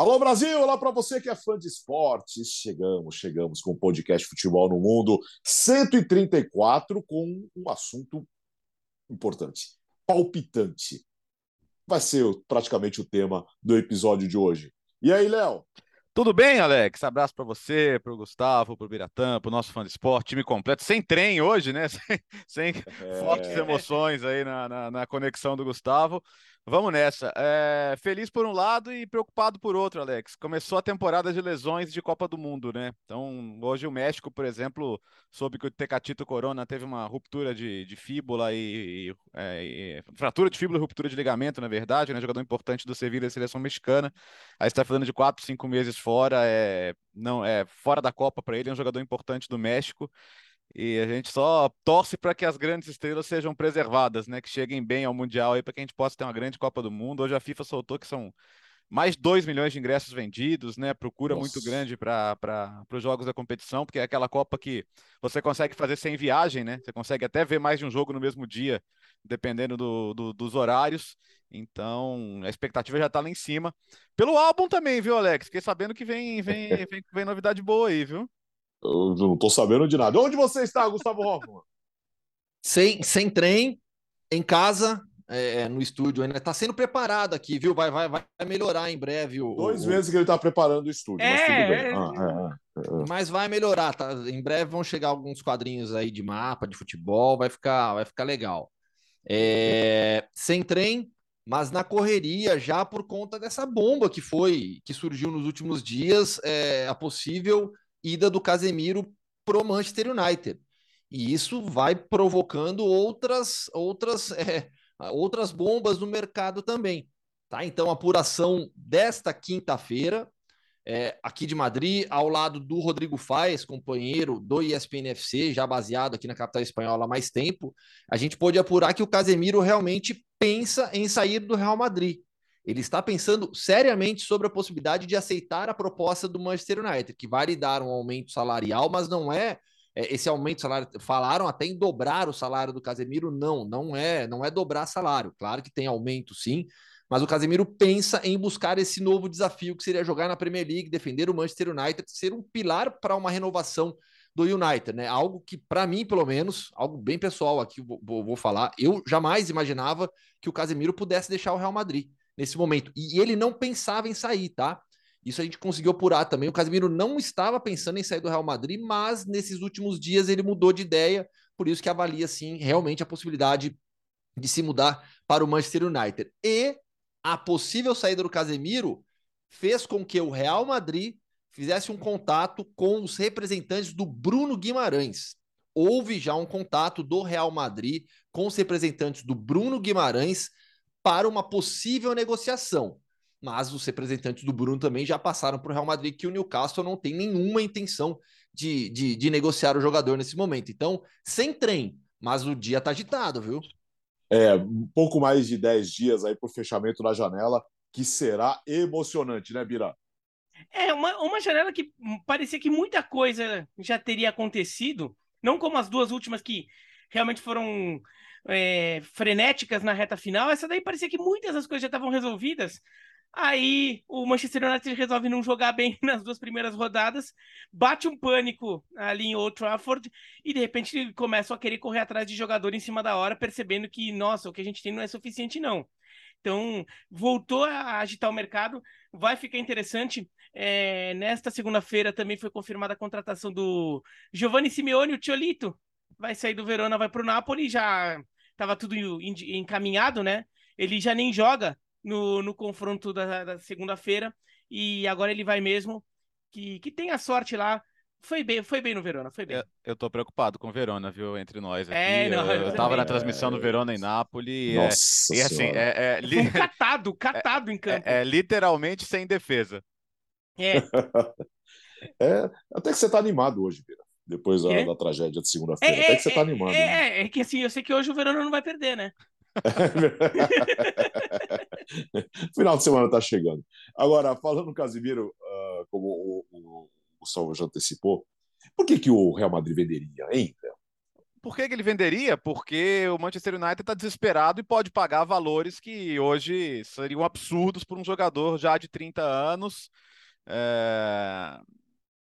Alô Brasil, olá para você que é fã de esportes. Chegamos, chegamos com o podcast Futebol no Mundo 134 com um assunto importante, palpitante. Vai ser praticamente o tema do episódio de hoje. E aí, Léo? Tudo bem, Alex? Abraço para você, para o Gustavo, para o Biratã, para o nosso fã de esporte, time completo, sem trem hoje, né? Sem, sem é... fortes emoções aí na, na, na conexão do Gustavo. Vamos nessa. É, feliz por um lado e preocupado por outro, Alex. Começou a temporada de lesões de Copa do Mundo, né? Então, hoje o México, por exemplo, soube que o Tecatito Corona teve uma ruptura de, de fíbula e, é, e, fratura de fíbula e ruptura de ligamento, na verdade, né? Jogador importante do Sevilla da seleção mexicana. Aí está falando de quatro, cinco meses fora, é, não é fora da Copa para ele, é um jogador importante do México. E a gente só torce para que as grandes estrelas sejam preservadas, né? Que cheguem bem ao Mundial aí, para que a gente possa ter uma grande Copa do Mundo. Hoje a FIFA soltou que são mais 2 milhões de ingressos vendidos, né? Procura Nossa. muito grande para os jogos da competição, porque é aquela Copa que você consegue fazer sem viagem, né? Você consegue até ver mais de um jogo no mesmo dia, dependendo do, do, dos horários. Então, a expectativa já está lá em cima. Pelo álbum também, viu, Alex? Fiquei sabendo que vem, vem, vem, vem novidade boa aí, viu? Eu não estou sabendo de nada. Onde você está, Gustavo Hoffman? Sem, sem trem, em casa, é, no estúdio ainda. Está sendo preparado aqui, viu? Vai, vai, vai melhorar em breve. O, Dois o... meses que ele está preparando o estúdio, é, mas tudo bem. É... Ah, é, é, é, mas vai melhorar, tá? Em breve vão chegar alguns quadrinhos aí de mapa, de futebol, vai ficar, vai ficar legal. É, sem trem, mas na correria já por conta dessa bomba que foi, que surgiu nos últimos dias, é, a possível ida do Casemiro pro Manchester United. E isso vai provocando outras outras é, outras bombas no mercado também. Tá? Então, apuração desta quinta-feira, é, aqui de Madrid, ao lado do Rodrigo Faes, companheiro do ESPN FC, já baseado aqui na capital espanhola há mais tempo, a gente pôde apurar que o Casemiro realmente pensa em sair do Real Madrid. Ele está pensando seriamente sobre a possibilidade de aceitar a proposta do Manchester United, que vai lhe dar um aumento salarial, mas não é, é esse aumento salário. Falaram até em dobrar o salário do Casemiro, não, não é, não é dobrar salário. Claro que tem aumento, sim, mas o Casemiro pensa em buscar esse novo desafio que seria jogar na Premier League, defender o Manchester United, ser um pilar para uma renovação do United, né? Algo que, para mim, pelo menos, algo bem pessoal aqui, vou, vou, falar, eu jamais imaginava que o Casemiro pudesse deixar o Real Madrid nesse momento. E ele não pensava em sair, tá? Isso a gente conseguiu apurar também. O Casemiro não estava pensando em sair do Real Madrid, mas nesses últimos dias ele mudou de ideia, por isso que avalia sim realmente a possibilidade de se mudar para o Manchester United. E a possível saída do Casemiro fez com que o Real Madrid fizesse um contato com os representantes do Bruno Guimarães. Houve já um contato do Real Madrid com os representantes do Bruno Guimarães para uma possível negociação. Mas os representantes do Bruno também já passaram para o Real Madrid que o Newcastle não tem nenhuma intenção de, de, de negociar o jogador nesse momento. Então, sem trem, mas o dia está agitado, viu? É, um pouco mais de 10 dias aí para o fechamento da janela, que será emocionante, né, Bira? É, uma, uma janela que parecia que muita coisa já teria acontecido, não como as duas últimas que realmente foram é, frenéticas na reta final, essa daí parecia que muitas das coisas já estavam resolvidas. Aí o Manchester United resolve não jogar bem nas duas primeiras rodadas, bate um pânico ali em Old Trafford e de repente começam a querer correr atrás de jogador em cima da hora, percebendo que, nossa, o que a gente tem não é suficiente, não. Então, voltou a agitar o mercado, vai ficar interessante. É, nesta segunda-feira também foi confirmada a contratação do Giovanni Simeone, o Tiolito, vai sair do Verona, vai para o Napoli, já estava tudo encaminhado, né? Ele já nem joga no, no confronto da, da segunda-feira e agora ele vai mesmo. Que, que tenha sorte lá. Foi bem, foi bem no Verona, foi bem. Eu, eu tô preocupado com o Verona, viu, entre nós aqui. É, não, eu, eu tava na transmissão do Verona em Nápoles. É, Nossa é, e assim, é, é, li... um catado, catado em campo. É, é, literalmente sem defesa. É. é. Até que você tá animado hoje, Vira depois da, da tragédia de segunda-feira. É, Até que você tá animado. É, né? é, é, que assim, eu sei que hoje o Verona não vai perder, né? Final de semana tá chegando. Agora, falando no Casimiro, uh, como o, o, o Gustavo já antecipou, por que, que o Real Madrid venderia, hein, Léo? por que, que ele venderia? Porque o Manchester United está desesperado e pode pagar valores que hoje seriam absurdos por um jogador já de 30 anos. É...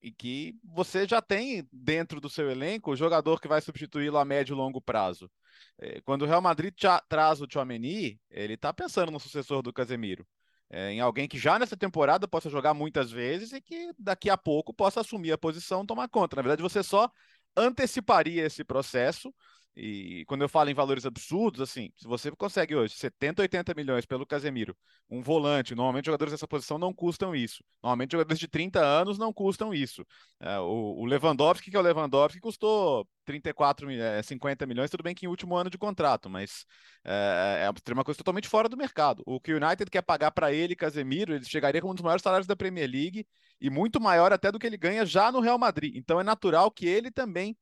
E que você já tem dentro do seu elenco o jogador que vai substituí-lo a médio e longo prazo. É, quando o Real Madrid traz o Chouameni, ele está pensando no sucessor do Casemiro. É, em alguém que já nessa temporada possa jogar muitas vezes e que daqui a pouco possa assumir a posição tomar conta. Na verdade, você só anteciparia esse processo. E quando eu falo em valores absurdos, assim, se você consegue hoje 70, 80 milhões pelo Casemiro, um volante, normalmente jogadores dessa posição não custam isso. Normalmente jogadores de 30 anos não custam isso. É, o, Lewandowski, que é o Lewandowski, custou 34, é, 50 milhões, tudo bem que em último ano de contrato, mas é, é uma coisa totalmente fora do mercado. O que o United quer pagar para ele, Casemiro, ele chegaria com um dos maiores salários da Premier League e muito maior até do que ele ganha já no Real Madrid. Então é natural que ele também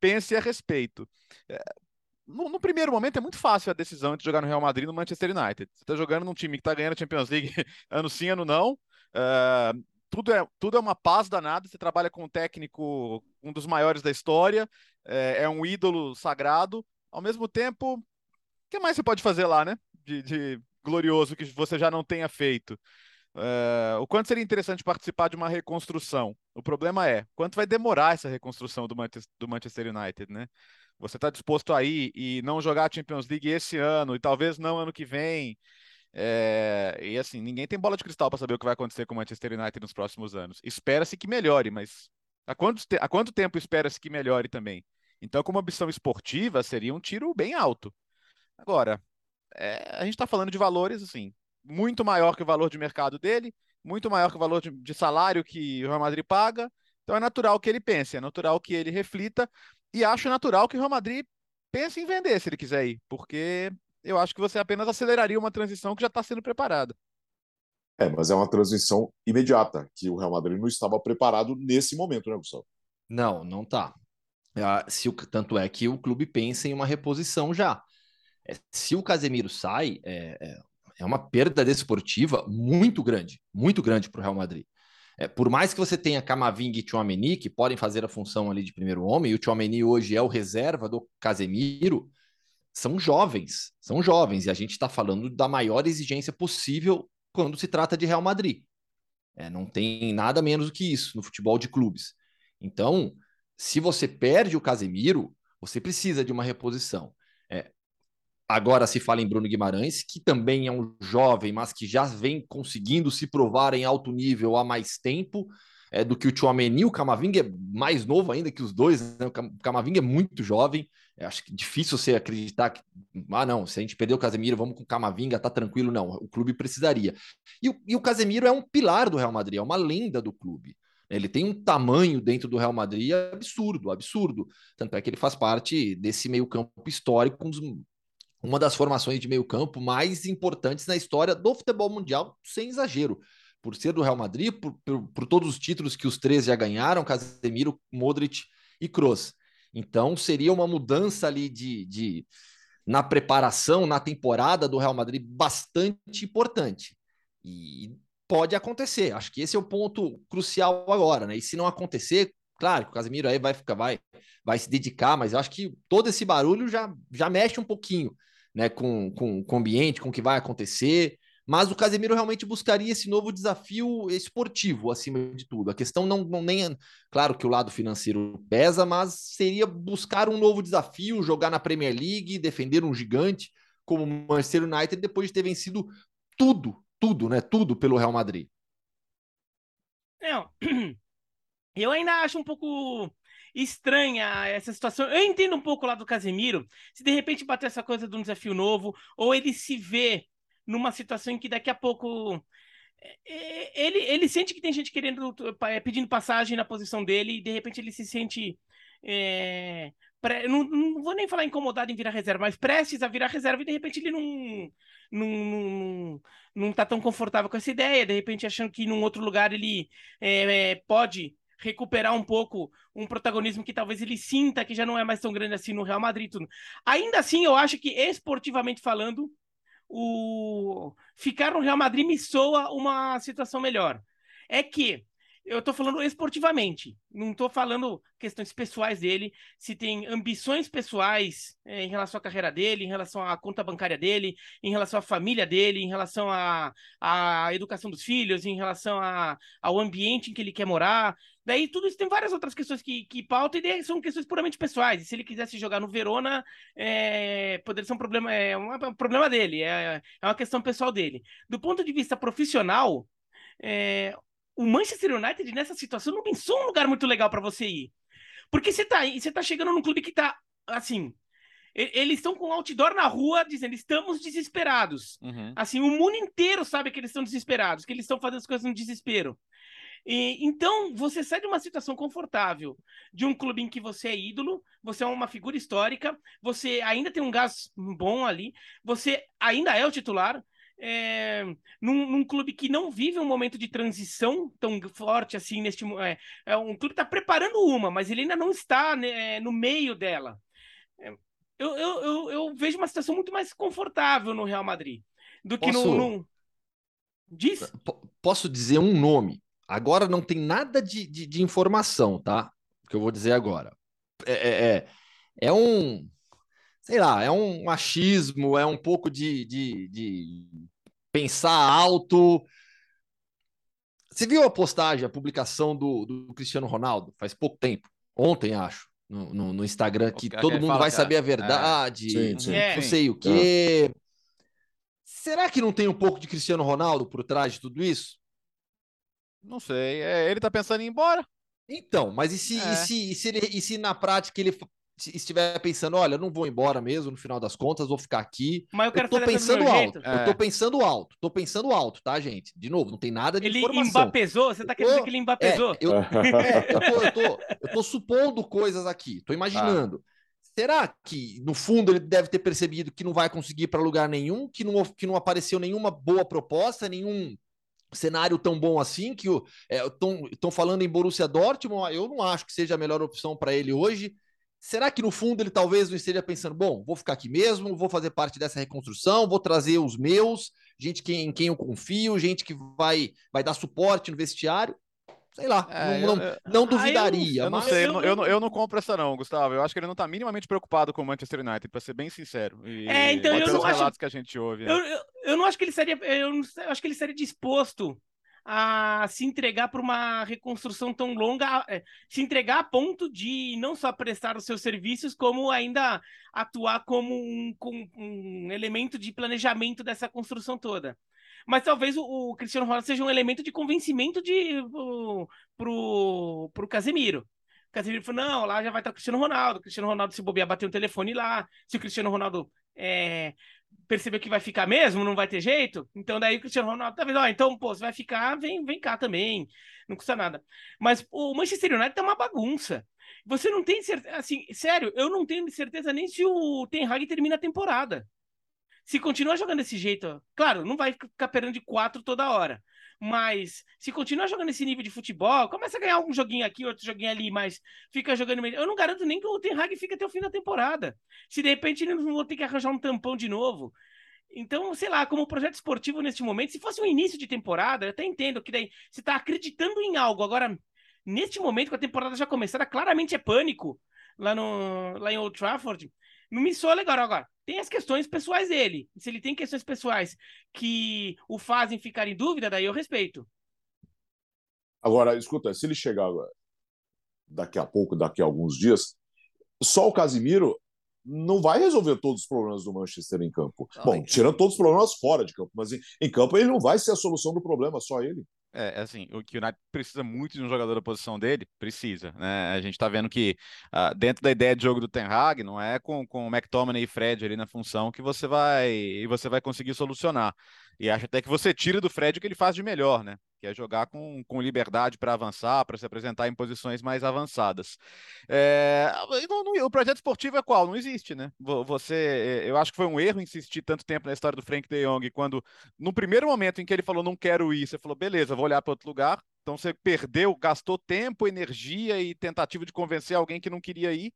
pense a respeito. É, no, no, primeiro momento é muito fácil a decisão de jogar no Real Madrid no Manchester United. Você está jogando num time que está ganhando a Champions League ano sim, ano não. Uh, tudo, é, tudo é uma paz danada. Você trabalha com um técnico, um dos maiores da história, é, é um ídolo sagrado. Ao mesmo tempo, o que mais você pode fazer lá, né? De, de glorioso que você já não tenha feito. Uh, o quanto seria interessante participar de uma reconstrução? O problema é quanto vai demorar essa reconstrução do, Manchester, do Manchester United, né? Você está disposto a ir e não jogar a Champions League esse ano e talvez não ano que vem? É... E assim, ninguém tem bola de cristal para saber o que vai acontecer com o Manchester United nos próximos anos. Espera-se que melhore, mas há quanto, te... há quanto tempo espera-se que melhore também? Então, como opção esportiva, seria um tiro bem alto. Agora, é... a gente está falando de valores assim muito maior que o valor de mercado dele, muito maior que o valor de, de salário que o Real Madrid paga. Então é natural que ele pense, é natural que ele reflita e acho natural que o Real Madrid pense em vender se ele quiser ir, porque eu acho que você apenas aceleraria uma transição que já está sendo preparada. É, mas é uma transição imediata, que o Real Madrid não estava preparado nesse momento, né, Gustavo? Não, não tá. É, se o, tanto é que o clube pensa em uma reposição já. É, se o Casemiro sai, é, é, é uma perda desportiva muito grande, muito grande para o Real Madrid. É, por mais que você tenha Camavinga e Chouameni, que podem fazer a função ali de primeiro homem, e o Chouameni hoje é o reserva do Casemiro, são jovens, são jovens, e a gente está falando da maior exigência possível quando se trata de Real Madrid. É, não tem nada menos do que isso no futebol de clubes. Então, se você perde o Casemiro, você precisa de uma reposição. É, Agora se fala em Bruno Guimarães, que também é um jovem, mas que já vem conseguindo se provar em alto nível há mais tempo é, do que o Chouameni. O Camavinga é mais novo ainda que os dois. Né? O Camavinga é muito jovem. É, acho que difícil você acreditar que, ah, não, se a gente perder o Casemiro, vamos com o Camavinga, tá tranquilo. Não, o clube precisaria. E, o, e o Casemiro é um pilar do Real Madrid, é uma lenda do clube. Ele tem um tamanho dentro do Real Madrid absurdo, absurdo. Tanto é que ele faz parte desse meio-campo histórico, um dos uma das formações de meio campo mais importantes na história do futebol mundial, sem exagero. Por ser do Real Madrid, por, por, por todos os títulos que os três já ganharam, Casemiro, Modric e Kroos. Então, seria uma mudança ali de, de na preparação, na temporada do Real Madrid, bastante importante. E pode acontecer. Acho que esse é o ponto crucial agora, né? E se não acontecer, claro que o Casemiro aí vai ficar, vai, vai se dedicar, mas eu acho que todo esse barulho já, já mexe um pouquinho né, com, com, com o ambiente, com o que vai acontecer. Mas o Casemiro realmente buscaria esse novo desafio esportivo, acima de tudo. A questão não, não nem. É, claro que o lado financeiro pesa, mas seria buscar um novo desafio, jogar na Premier League, defender um gigante como o Manchester United, depois de ter vencido tudo, tudo, né? Tudo pelo Real Madrid. Não, eu ainda acho um pouco estranha essa situação. Eu entendo um pouco lá do Casemiro, se de repente bater essa coisa de um desafio novo, ou ele se vê numa situação em que daqui a pouco é, é, ele, ele sente que tem gente querendo é, pedindo passagem na posição dele e de repente ele se sente é, pre, não, não, vou nem falar incomodado em virar reserva, mas prestes a virar reserva e de repente ele não não, não, não tá tão confortável com essa ideia, de repente achando que num outro lugar ele é, pode recuperar um pouco um protagonismo que talvez ele sinta que já não é mais tão grande assim no Real Madrid. Tudo. Ainda assim, eu acho que esportivamente falando, o ficar no Real Madrid me soa uma situação melhor. É que eu tô falando esportivamente, não tô falando questões pessoais dele, se tem ambições pessoais é, em relação à carreira dele, em relação à conta bancária dele, em relação à família dele, em relação à, à educação dos filhos, em relação a, ao ambiente em que ele quer morar. Daí tudo isso tem várias outras questões que, que pautam e são questões puramente pessoais. E se ele quisesse jogar no Verona, é, poderia ser um problema, é um, é um problema dele, é, é uma questão pessoal dele. Do ponto de vista profissional, é, o Manchester United nessa situação não pensou um lugar muito legal para você ir. Porque você tá, você tá chegando num clube que tá assim, eles estão com outdoor na rua dizendo estamos desesperados. Uhum. Assim, o mundo inteiro sabe que eles estão desesperados, que eles estão fazendo as coisas no desespero. E, então, você sai de uma situação confortável de um clube em que você é ídolo, você é uma figura histórica, você ainda tem um gás bom ali, você ainda é o titular, é, num, num, clube que não vive um momento de transição tão forte assim neste é, é um clube está preparando uma, mas ele ainda não está né, é, no meio dela. É, eu, eu, eu, eu, vejo uma situação muito mais confortável no Real Madrid do que Posso... no, no... Diz? Posso dizer um nome? Agora não tem nada de, de, de informação, tá? Que eu vou dizer agora. É, é, é, é um sei lá, é um machismo, é um pouco de, de, de pensar alto. Você viu a postagem, a publicação do, do Cristiano Ronaldo faz pouco tempo, ontem, acho, no, no, no Instagram, que todo mundo vai saber a é. verdade, é. sim, sim. não sei o quê. É. Será que não tem um pouco de Cristiano Ronaldo por trás de tudo isso? Não sei. É, ele tá pensando em ir embora. Então, mas e se, é. e se, e se, ele, e se na prática ele estiver pensando, olha, não vou embora mesmo, no final das contas, vou ficar aqui. Mas eu quero eu tô pensando alto. É. Eu tô pensando alto. Tô pensando alto, tá, gente? De novo, não tem nada de ele informação. Ele embapezou? Você tá querendo dizer que ele embapezou? É, eu, é, eu, tô, eu, tô, eu, tô, supondo coisas aqui, tô imaginando. Ah. Será que, no fundo, ele deve ter percebido que não vai conseguir para lugar nenhum, que não, que não apareceu nenhuma boa proposta, nenhum cenário tão bom assim, que estão é, falando em Borussia Dortmund, eu não acho que seja a melhor opção para ele hoje. Será que no fundo ele talvez não esteja pensando, bom, vou ficar aqui mesmo, vou fazer parte dessa reconstrução, vou trazer os meus, gente que, em quem eu confio, gente que vai, vai dar suporte no vestiário? Sei lá, é, não, eu, não, duvidaria. Eu, eu não sei, eu, eu, não, eu não compro essa não, Gustavo. Eu acho que ele não está minimamente preocupado com o Manchester United, para ser bem sincero. E, é, então eu não relatos acho... que a gente ouve. Né? Eu, eu, não acho que ele seria, eu, não, eu acho que ele seria disposto a se entregar para uma reconstrução tão longa, é, se entregar a ponto de não só prestar os seus serviços, como ainda atuar como um, um elemento de planejamento dessa construção toda. Mas talvez o, o Cristiano Ronaldo seja um elemento de convencimento de, pro, pro, pro Casemiro. O Casemiro falou: não, lá já vai estar o Cristiano Ronaldo. O Cristiano Ronaldo, se bobear, bater um telefone lá. Se o Cristiano Ronaldo é, percebeu que vai ficar mesmo, não vai ter jeito, então daí o Cristiano Ronaldo tá vendo, ó, então, pô, você vai ficar, vem, vem cá também, não custa nada. Mas o Manchester United tá uma bagunça. Você não tem certeza, assim, sério, eu não tenho certeza nem se o Ten Hag termina a temporada. Se continuar jogando desse jeito, claro, não vai ficar perdendo de quatro toda hora. Mas se continuar jogando esse nível de futebol, começa a ganhar um joguinho aqui, outro joguinho ali, mas fica jogando. Eu não garanto nem que o Ten Hag fique até o fim da temporada. Se de repente eles não vão ter que arranjar um tampão de novo. Então, sei lá, como projeto esportivo neste momento, se fosse um início de temporada, eu até entendo que daí você está acreditando em algo. Agora, neste momento, com a temporada já começada, claramente é pânico lá, no, lá em Old Trafford. Não me soa legal. Agora, tem as questões pessoais dele. Se ele tem questões pessoais que o fazem ficar em dúvida, daí eu respeito. Agora, escuta, se ele chegar daqui a pouco, daqui a alguns dias, só o Casimiro não vai resolver todos os problemas do Manchester em campo. Bom, tirando todos os problemas fora de campo, mas em, em campo ele não vai ser a solução do problema, só ele. É, é, assim, o que o United precisa muito de um jogador da posição dele, precisa, né? A gente tá vendo que uh, dentro da ideia de jogo do Ten Hag, não é com, com o McTominay e Fred ali na função que você vai você vai conseguir solucionar. E acho até que você tira do Fred o que ele faz de melhor, né? Que é jogar com, com liberdade para avançar, para se apresentar em posições mais avançadas. É, não, não, o projeto esportivo é qual? Não existe, né? Você, é, eu acho que foi um erro insistir tanto tempo na história do Frank De Jong, quando no primeiro momento em que ele falou não quero ir, você falou beleza, vou olhar para outro lugar. Então você perdeu, gastou tempo, energia e tentativa de convencer alguém que não queria ir.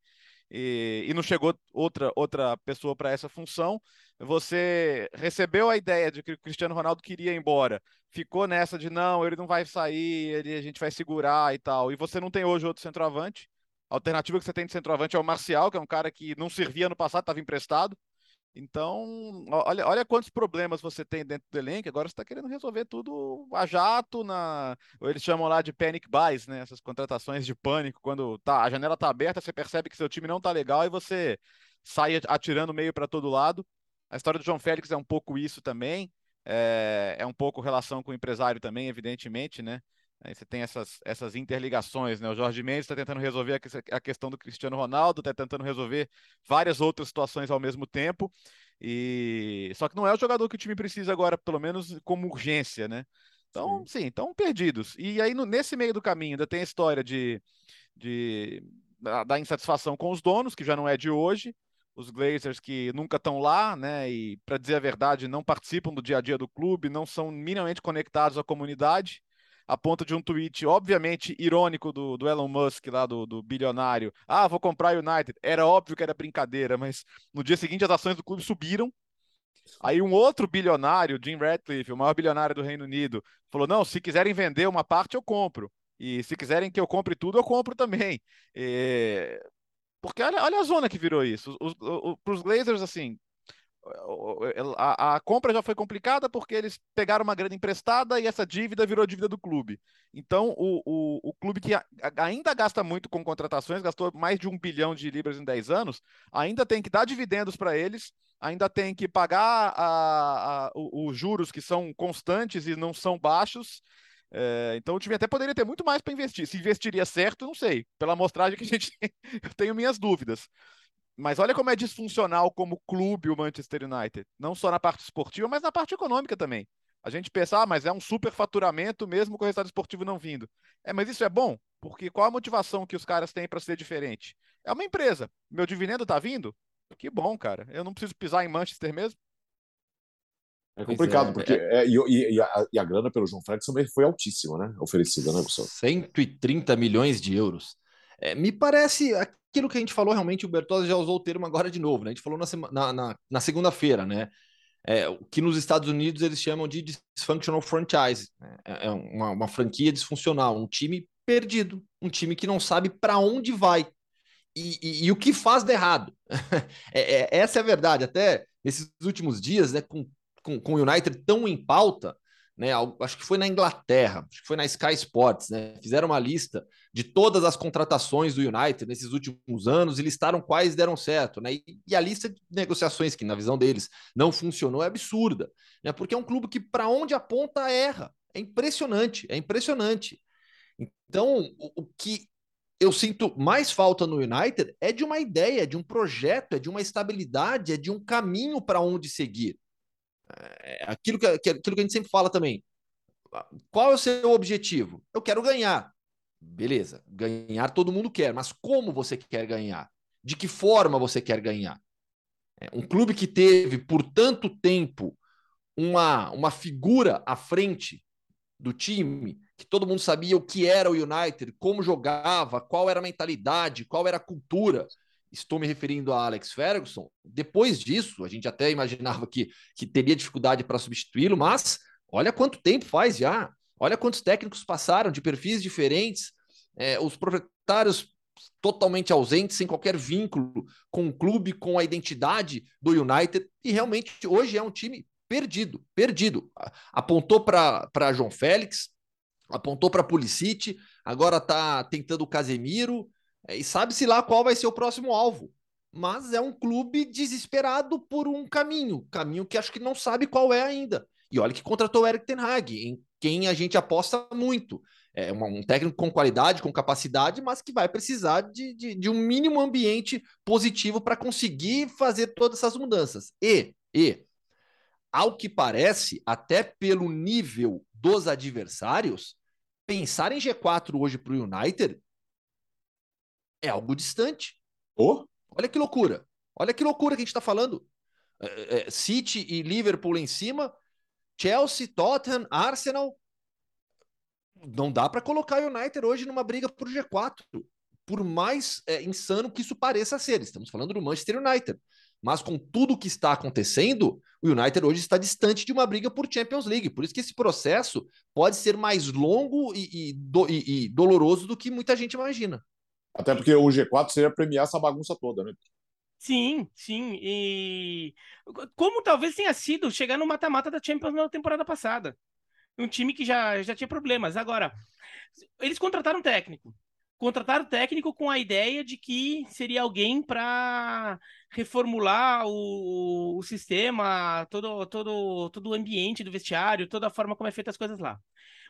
E, e, não chegou outra outra pessoa para essa função. Você recebeu a ideia de que o Cristiano Ronaldo queria ir embora, ficou nessa de não, ele não vai sair, ele, a gente vai segurar e tal, e você não tem hoje outro centroavante. A alternativa que você tem de centroavante é o Marcial, que é um cara que não servia no passado, estava emprestado. Então, olha, olha quantos problemas você tem dentro do elenco. Agora você está querendo resolver tudo a jato, na. Eles chamam lá de panic buys, né? Essas contratações de pânico, quando tá, a janela está aberta, você percebe que seu time não está legal e você sai atirando meio para todo lado. A história do João Félix é um pouco isso também. É, é um pouco relação com o empresário também, evidentemente, né? Aí você tem essas, essas interligações, né? O Jorge Mendes está tentando resolver a, questão do Cristiano Ronaldo, está tentando resolver várias outras situações ao mesmo tempo. E só que não é o jogador que o time precisa agora, pelo menos como urgência, né? Então, sim, estão perdidos. E aí, no, nesse meio do caminho, ainda tem a história de, de da, da insatisfação com os donos, que já não é de hoje os Glazers que nunca estão lá, né? E para dizer a verdade, não participam do dia a dia do clube, não são minimamente conectados à comunidade a ponto de um tweet, obviamente, irônico do, do Elon Musk, lá do, do bilionário. Ah, vou comprar United. Era óbvio que era brincadeira, mas no dia seguinte as ações do clube subiram. Aí um outro bilionário, Jim Ratcliffe, o maior bilionário do Reino Unido, falou: não, se quiserem vender uma parte, eu compro. E se quiserem que eu compre tudo, eu compro também. E... Porque olha, olha a zona que virou isso. Para os Glazers, assim, a, a, compra já foi complicada porque eles pegaram uma grana emprestada e essa dívida virou dívida do clube. Então, o, o, o clube que ainda gasta muito com contratações, gastou mais de um bilhão de libras em 10 anos, ainda tem que dar dividendos para eles, ainda tem que pagar a, os juros que são constantes e não são baixos. É, então o time até poderia ter muito mais para investir. Se investiria certo, não sei. Pela amostragem que a gente tem, eu tenho minhas dúvidas. Mas olha como é disfuncional como clube o Manchester United. Não só na parte esportiva, mas na parte econômica também. A gente pensa, ah, mas é um super faturamento mesmo com o resultado esportivo não vindo. É, mas isso é bom, porque qual a motivação que os caras têm para ser diferente? É uma empresa. Meu dividendo tá vindo? Que bom, cara. Eu não preciso pisar em Manchester mesmo. É complicado, é, porque é, é, e, e, a, e, a, grana pelo João Félix também foi altíssima, né? Oferecida, né, Gustavo? 130 milhões de euros. É, me parece aquilo que a gente falou, realmente, o Bertozzi já usou o termo agora de novo, né? A gente falou na, na, na, na segunda-feira, né? É, o que nos Estados Unidos eles chamam de dysfunctional franchise. Né? É, é uma, uma franquia disfuncional, um time perdido, um time que não sabe para onde vai e, e, e, o que faz de errado. é, é, essa é a verdade. Até nesses últimos dias, né, com, com, com o United tão em pauta, né? Acho que foi na Inglaterra, acho que foi na Sky Sports, né? Fizeram uma lista de todas as contratações do United nesses últimos anos e listaram quais deram certo, né? E, e a lista de negociações que, na visão deles, não funcionou é absurda, né? Porque é um clube que, para onde aponta, erra. É impressionante, é impressionante. Então, o, o que eu sinto mais falta no United é de uma ideia, de um projeto, é de uma estabilidade, é de um caminho para onde seguir. É aquilo que, aquilo que a gente sempre fala também. Qual é o seu objetivo? Eu quero ganhar. Beleza, ganhar todo mundo quer, mas como você quer ganhar? De que forma você quer ganhar? É, um clube que teve por tanto tempo uma, uma figura à frente do time, que todo mundo sabia o que era o United, como jogava, qual era a mentalidade, qual era a cultura, estou me referindo a Alex Ferguson. Depois disso, a gente até imaginava que, que teria dificuldade para substituí-lo, mas olha quanto tempo faz já. Olha quantos técnicos passaram de perfis diferentes, é, os proprietários totalmente ausentes, sem qualquer vínculo com o clube, com a identidade do United, e realmente hoje é um time perdido, perdido. Apontou para João Félix, apontou para Pulisic, agora está tentando o Casemiro, e sabe-se lá qual vai ser o próximo alvo. Mas é um clube desesperado por um caminho, caminho que acho que não sabe qual é ainda. E olha que contratou o Eric Ten Hag, em quem a gente aposta muito. É um técnico com qualidade, com capacidade, mas que vai precisar de, de, de um mínimo ambiente positivo para conseguir fazer todas essas mudanças. E, e, ao que parece, até pelo nível dos adversários, pensar em G4 hoje para o United é algo distante. Oh? Olha que loucura. Olha que loucura que a gente está falando. É, é, City e Liverpool em cima, Chelsea, Tottenham, Arsenal. Não dá para colocar o United hoje numa briga por G4, por mais é, insano que isso pareça ser. Estamos falando do Manchester United. Mas com tudo que está acontecendo, o United hoje está distante de uma briga por Champions League. Por isso que esse processo pode ser mais longo e, e, do, e, e doloroso do que muita gente imagina. Até porque o G4 seria premiar essa bagunça toda, né? Sim, sim. E como talvez tenha sido chegar no mata-mata da Champions na temporada passada. Um time que já, já tinha problemas. Agora, eles contrataram um técnico. Contrataram técnico com a ideia de que seria alguém para reformular o, o sistema, todo, todo, todo o ambiente do vestiário, toda a forma como é feita as coisas lá.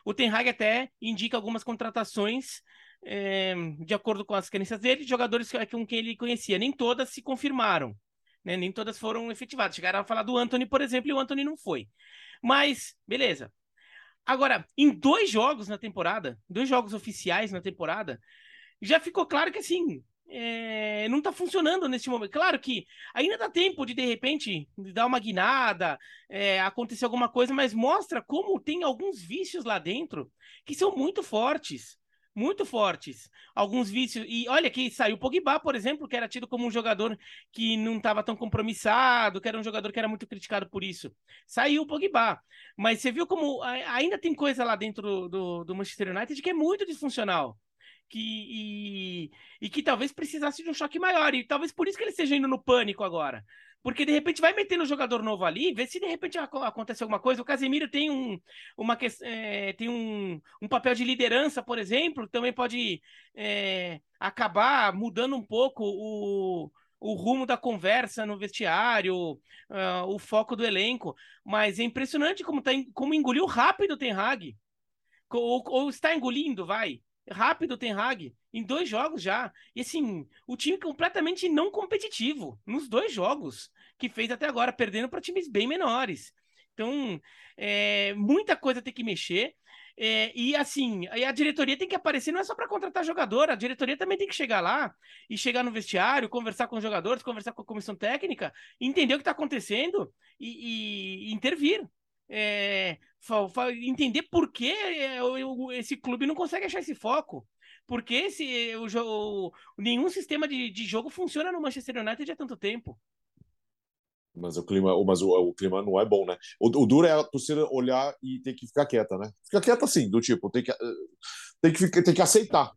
O Ten Hag até indica algumas contratações é, de acordo com as crenças dele, jogadores com quem ele conhecia. Nem todas se confirmaram, né? nem todas foram efetivadas. Chegaram a falar do Anthony, por exemplo, e o Anthony não foi. Mas, beleza. Agora, em dois jogos na temporada, dois jogos oficiais na temporada, já ficou claro que assim. É, não está funcionando neste momento. Claro que ainda dá tempo de, de repente, dar uma guinada, é, acontecer alguma coisa, mas mostra como tem alguns vícios lá dentro que são muito fortes muito fortes. Alguns vícios. E olha que saiu o Pogba, por exemplo, que era tido como um jogador que não estava tão compromissado, que era um jogador que era muito criticado por isso. Saiu o Pogba. Mas você viu como ainda tem coisa lá dentro do, do Manchester United que é muito disfuncional. Que, e, e que talvez precisasse de um choque maior. E talvez por isso que ele esteja indo no pânico agora. Porque de repente vai metendo um jogador novo ali, vê se de repente acontece alguma coisa. O Casemiro tem um, uma, é, tem um, um papel de liderança, por exemplo, também pode é, acabar mudando um pouco o, o rumo da conversa no vestiário, uh, o foco do elenco. Mas é impressionante como, tá, como engoliu rápido o Ten Hag. Ou, ou está engolindo, vai. Rápido o Ten Hag em dois jogos já. E assim, o time completamente não competitivo nos dois jogos que fez até agora, perdendo para times bem menores. Então, é, muita coisa tem que mexer. É, e assim, a diretoria tem que aparecer, não é só para contratar jogador, a diretoria também tem que chegar lá e chegar no vestiário, conversar com os jogadores, conversar com a comissão técnica, entender o que está acontecendo e, e intervir. É, entender por que é, esse clube não consegue achar esse foco. Porque esse, o, o, nenhum sistema de, de jogo funciona no Manchester United há tanto tempo. Mas o clima, mas o, o clima não é bom, né? O, o, duro é a torcida olhar e ter que ficar quieta, né? Ficar quieta assim, do tipo, tem que, eh, tem que, tem que aceitar,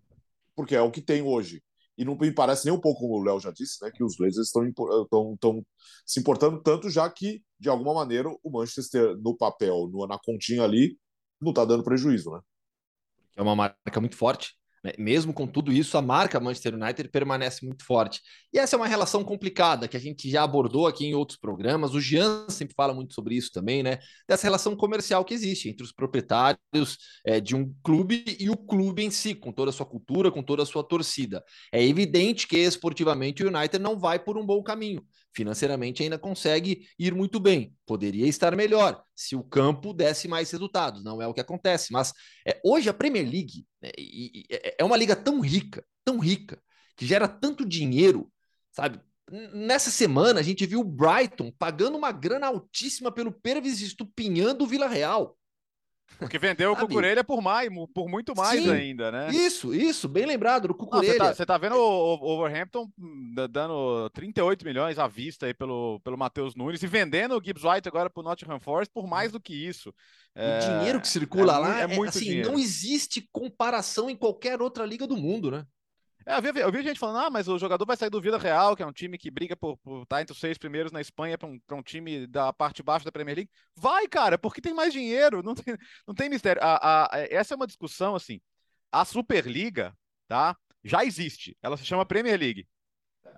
porque é o que tem hoje. E não me parece nem um pouco, como o Léo já disse, né, que os Blazers estão, estão se importando tanto, já que, de alguma maneira, o Manchester, no papel, no, na continha ali, não está dando prejuízo, né? É uma marca muito forte. Né? Mesmo com tudo isso, a marca Manchester United permanece muito forte. E essa é uma relação complicada que a gente já abordou aqui em outros programas. O Jean sempre fala muito sobre isso também, né? Dessa relação comercial que existe entre os proprietários é, de um clube e o clube em si, com toda a sua cultura, com toda a sua torcida. É evidente que esportivamente o United não vai por um bom caminho financeiramente ainda consegue ir muito bem. Poderia estar melhor se o campo desse mais resultados. Não é o que acontece. Mas é, hoje a Premier League né, é, é uma liga tão rica, tão rica, que gera tanto dinheiro, sabe? Nessa semana a gente viu o Brighton pagando uma grana altíssima pelo Pervis estupinhando o Vila Real. Porque vendeu o Cucurelha por mais, por muito mais Sim, ainda, né? Isso, isso, bem lembrado, do Cucurelha. Você tá, tá, vendo o, Overhampton dando 38 milhões à vista aí pelo, pelo Matheus Nunes e vendendo o Gibbs White agora pro Nottingham Forest por mais do que isso. O é, dinheiro que circula é, lá é, é muito assim, dinheiro. não existe comparação em qualquer outra liga do mundo, né? É, eu, vi, eu vi gente falando, ah, mas o jogador vai sair do Vila Real, que é um time que briga por, por estar entre os seis primeiros na Espanha para um, um time da parte baixa da Premier League. Vai, cara, porque tem mais dinheiro, não tem, não tem mistério. A, a, essa é uma discussão, assim, a Superliga, tá, já existe, ela se chama Premier League.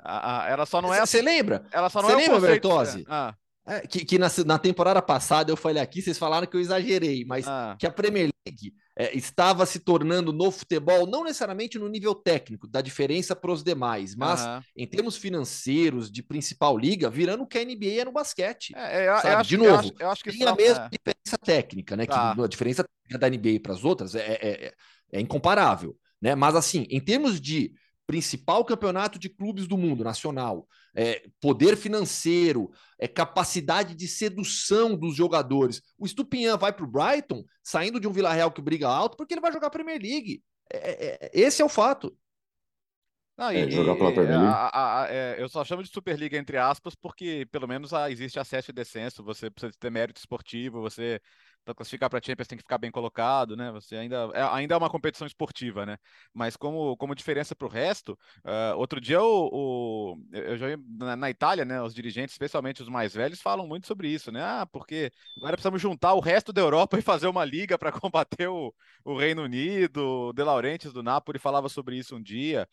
A, a, ela só não é... Você lembra? Ela só não Cê é lembra, conceito... Bertozzi? Ah. É, que, que na, na, temporada passada eu falei aqui, vocês falaram que eu exagerei, mas ah. que a Premier League é, estava se tornando no futebol, não necessariamente no nível técnico, da diferença para os demais, mas uhum. em termos financeiros de principal liga, virando o que a NBA é no basquete. É, eu, eu acho, de novo, eu acho, eu acho que tem a mesma é. diferença técnica, né? Tá. Que a diferença da NBA para as outras é, é, é, é incomparável. Né? Mas assim, em termos de principal campeonato de clubes do mundo, nacional, é, poder financeiro, é, capacidade de sedução dos jogadores. O Stupinhan vai para o Brighton, saindo de um Vila Real que briga alto, porque ele vai jogar Premier League. É, é, é, esse é o fato. Não, e, é, jogar pela Premier League. A, a, a, é, eu só chamo de Superliga entre aspas porque pelo menos existe acesso e descenso, você precisa ter mérito esportivo, você para classificar para Champions tem que ficar bem colocado, né? Você ainda é, ainda é uma competição esportiva, né? Mas como, como diferença para o resto, uh, outro dia o, o, eu já na, na, Itália, né? Os dirigentes, especialmente os mais velhos, falam muito sobre isso, né? Ah, porque agora precisamos juntar o resto da Europa e fazer uma liga para combater o, o Reino Unido. O De Laurentiis do Napoli falava sobre isso um dia.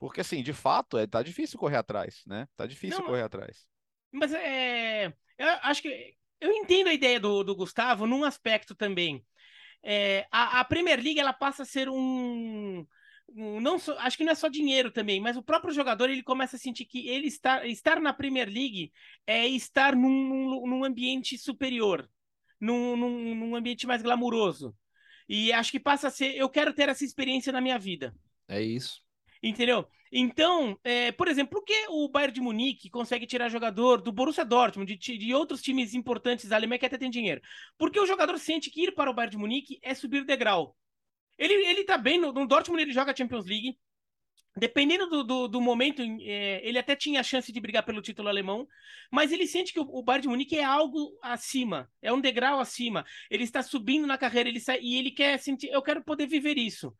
Porque, assim, de fato, é, tá difícil correr atrás, né? Tá difícil Não, correr atrás. Mas é. Eu acho que eu entendo a ideia do, do Gustavo num aspecto também. É, a, a, Premier League ela passa a ser um, um não só, acho que não é só dinheiro também, mas o próprio jogador ele começa a sentir que ele estar, estar na Premier League é estar num, num ambiente superior, num, num, num ambiente mais glamuroso. E acho que passa a ser, eu quero ter essa experiência na minha vida. É isso. Entendeu? Então, é, por exemplo, por que o Bayern de Munique consegue tirar jogador do Borussia Dortmund, de, de outros times importantes da Alemanha que até tem dinheiro? Porque o jogador sente que ir para o Bayern de Munique é subir degrau. Ele, ele tá bem, no, no Dortmund ele joga Champions League, Dependendo do, do, do momento, é, ele até tinha a chance de brigar pelo título alemão, mas ele sente que o, o Bayern de Munique é algo acima, é um degrau acima. Ele está subindo na carreira, ele sai, e ele quer sentir, eu quero poder viver isso.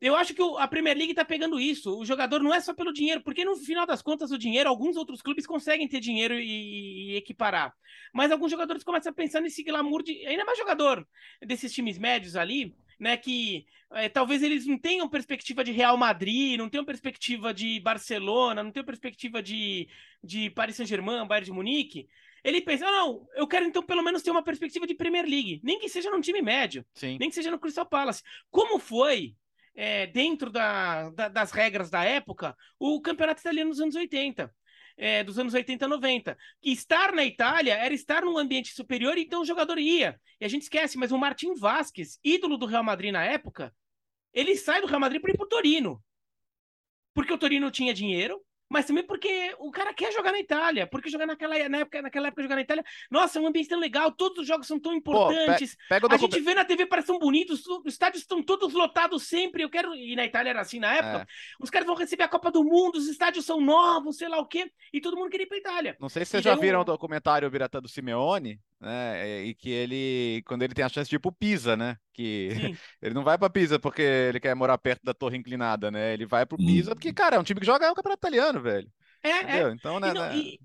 Eu acho que a Premier League tá pegando isso. O jogador não é só pelo dinheiro, porque no final das contas, o dinheiro, alguns outros clubes conseguem ter dinheiro e, e equiparar. Mas alguns jogadores começam a pensar nesse glamour de. Ainda mais jogador desses times médios ali, né? Que é, talvez eles não tenham perspectiva de Real Madrid, não tenham perspectiva de Barcelona, não tenham perspectiva de, de Paris Saint-Germain, Bayern de Munique. Ele pensa, ah, não, eu quero então pelo menos ter uma perspectiva de Premier League, nem que seja num time médio, Sim. nem que seja no Crystal Palace. Como foi é, dentro da, da, das regras da época, o campeonato italiano nos anos 80. É, dos anos 80 e 90. Que estar na Itália era estar num ambiente superior, então o jogador ia. E a gente esquece, mas o Martim Vasquez, ídolo do Real Madrid na época, ele sai do Real Madrid para ir pro Torino. Porque o Torino tinha dinheiro, mas também porque o cara quer jogar na Itália, porque jogar naquela, na época, naquela época jogar na Itália, nossa, é um ambiente tão legal, todos os jogos são tão importantes. Pô, pe a gente vê na TV, parece tão bonitos, os estádios estão todos lotados sempre. Eu quero. E na Itália era assim na época. É. Os caras vão receber a Copa do Mundo, os estádios são novos, sei lá o quê, e todo mundo queria ir pra Itália. Não sei se vocês já viram o documentário Birata do Simeone, né? E que ele, quando ele tem a chance de ir pro Pisa, né? Que ele não vai para Pisa porque ele quer morar perto da torre inclinada, né? Ele vai pro Pisa porque, cara, é um time que joga é um campeonato italiano, velho. É, é. Entendeu? é. Então, né? E, não, né? e,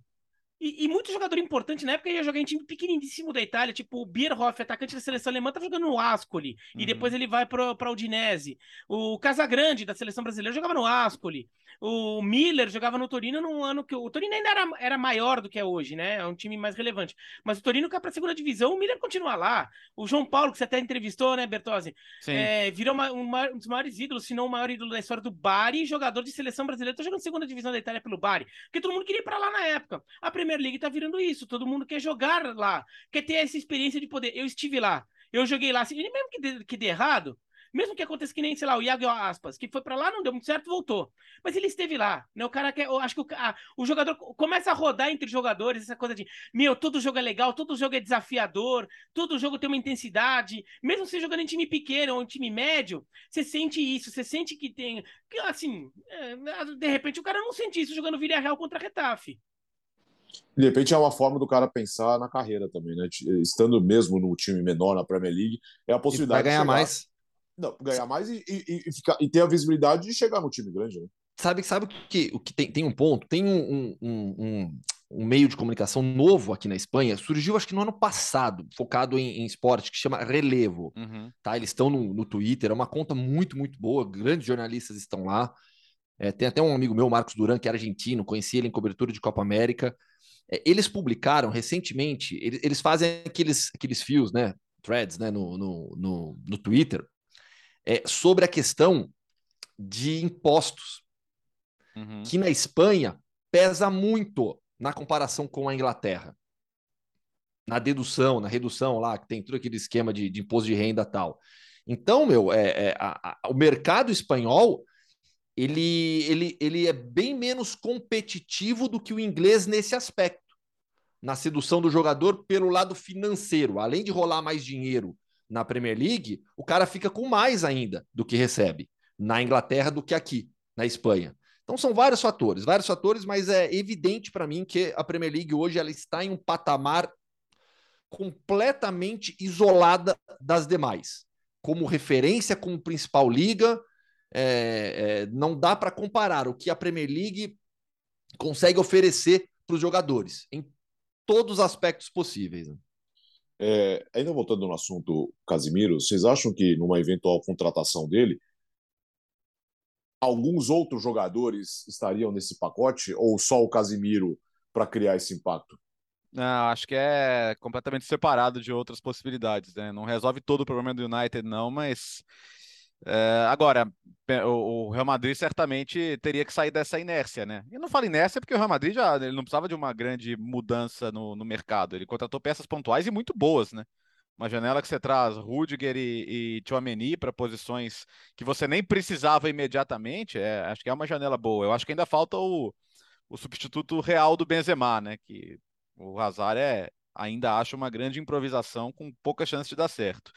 e, e, muito jogador importante na época ia jogar em time pequeniníssimo da Itália, tipo o Bierhoff, atacante da seleção alemã, tá jogando no Ascoli. Uhum. E depois ele vai para o Udinese. O Casagrande, da seleção brasileira, jogava no Ascoli. O Miller jogava no Torino num ano que o Torino ainda era, era maior do que é hoje, né? É um time mais relevante. Mas o Torino cai para a segunda divisão, o Miller continua lá. O João Paulo, que você até entrevistou, né, Bertozzi? É, virou uma, uma, um dos maiores ídolos, se não o maior ídolo da história do Bari, jogador de seleção brasileira. Tô jogando segunda divisão da Itália pelo Bari. Porque todo mundo queria ir para lá na época. A Premier League tá virando isso. Todo mundo quer jogar lá, quer ter essa experiência de poder. Eu estive lá. Eu joguei lá, assim, mesmo que dê, que dê errado, mesmo que aconteça que nem, sei lá, o Iago Aspas, que foi para lá, não deu muito certo, voltou. Mas ele esteve lá, né? O cara quer, eu acho que o, a, o jogador começa a rodar entre jogadores, essa coisa de, meu, todo jogo é legal, todo jogo é desafiador, todo jogo tem uma intensidade. Mesmo você jogando em time pequeno ou em time médio, você sente isso, você sente que tem, que assim, é, de repente o cara não sente isso jogando Villarreal contra Retafe. De repente é uma forma do cara pensar na carreira também, né? Estando mesmo no time menor na Premier League, é a possibilidade de ganhar chegar... mais. Não, ganhar mais e, e, e, ficar, e ter a visibilidade de chegar no time grande, né? Sabe, sabe que, o que tem, tem um ponto? Tem um, um, um, um, meio de comunicação novo aqui na Espanha, surgiu acho que no ano passado, focado em, em esporte, que chama Relevo. Uhum. Tá? Eles estão no, no Twitter, é uma conta muito, muito boa, grandes jornalistas estão lá. É, tem até um amigo meu, Marcos Duran, que é argentino, conheci ele em cobertura de Copa América. É, eles publicaram recentemente, eles, eles, fazem aqueles, aqueles fios, né? Threads, né? No, no, no, no Twitter é, sobre a questão de impostos, uhum. que na Espanha pesa muito na comparação com a Inglaterra. Na dedução, na redução lá, que tem todo aquele esquema de, de imposto de renda tal. Então, meu, é, é a, a, o mercado espanhol ele, ele, ele é bem menos competitivo do que o inglês nesse aspecto. Na sedução do jogador pelo lado financeiro. Além de rolar mais dinheiro na Premier League, o cara fica com mais ainda do que recebe na Inglaterra do que aqui, na Espanha. Então são vários fatores, vários fatores, mas é evidente para mim que a Premier League hoje ela está em um patamar completamente isolada das demais. Como referência, como principal liga, é, é, não dá para comparar o que a Premier League consegue oferecer para os jogadores em todos os aspectos possíveis. Né? É, ainda voltando no assunto Casimiro, vocês acham que numa eventual contratação dele, alguns outros jogadores estariam nesse pacote ou só o Casimiro para criar esse impacto? Não, acho que é completamente separado de outras possibilidades, né? Não resolve todo o problema do United, não, mas é, agora, o, Real Madrid certamente teria que sair dessa inércia, né? E não falo inércia porque o Real Madrid já ele não precisava de uma grande mudança no, no mercado. Ele contratou peças pontuais e muito boas, né? Uma janela que você traz Rudiger e, e Chouameni para posições que você nem precisava imediatamente, é, acho que é uma janela boa. Eu acho que ainda falta o, o substituto real do Benzema, né? Que o Hazard é, ainda acho uma grande improvisação com pouca chance de dar certo.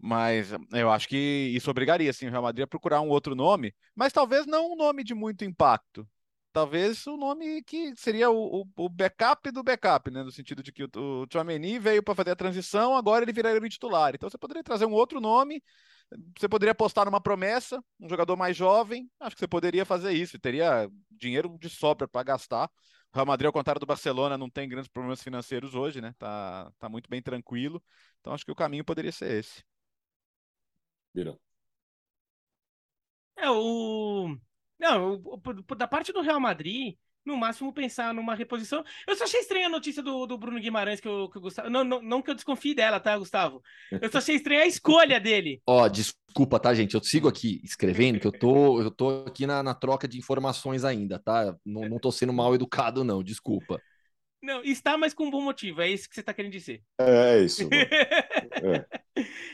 Mas eu acho que isso obrigaria sim, o Real Madrid a procurar um outro nome, mas talvez não um nome de muito impacto. Talvez o nome que seria o, o, o backup do backup, né? No sentido de que o, o veio para fazer a transição, agora ele viraria o titular. Então você poderia trazer um outro nome, você poderia apostar numa promessa, um jogador mais jovem. Acho que você poderia fazer isso, teria dinheiro de sobra para gastar. O Real Madrid, ao contrário do Barcelona, não tem grandes problemas financeiros hoje, né? Tá, tá muito bem tranquilo. Então acho que o caminho poderia ser esse. Vira. É, o. Não, o, da parte do Real Madrid, no máximo pensar numa reposição. Eu só achei estranha a notícia do, do Bruno Guimarães que o, que o Gustavo. Não, não, não que eu desconfie dela, tá, Gustavo? Eu só achei estranha a escolha dele. Ó, oh, desculpa, tá, gente? Eu sigo aqui escrevendo, que eu tô, eu tô aqui na, na troca de informações ainda, tá? Não, não tô sendo mal educado, não, desculpa. Não, está, mas com um bom motivo, é isso que você está querendo dizer. É, é isso. é.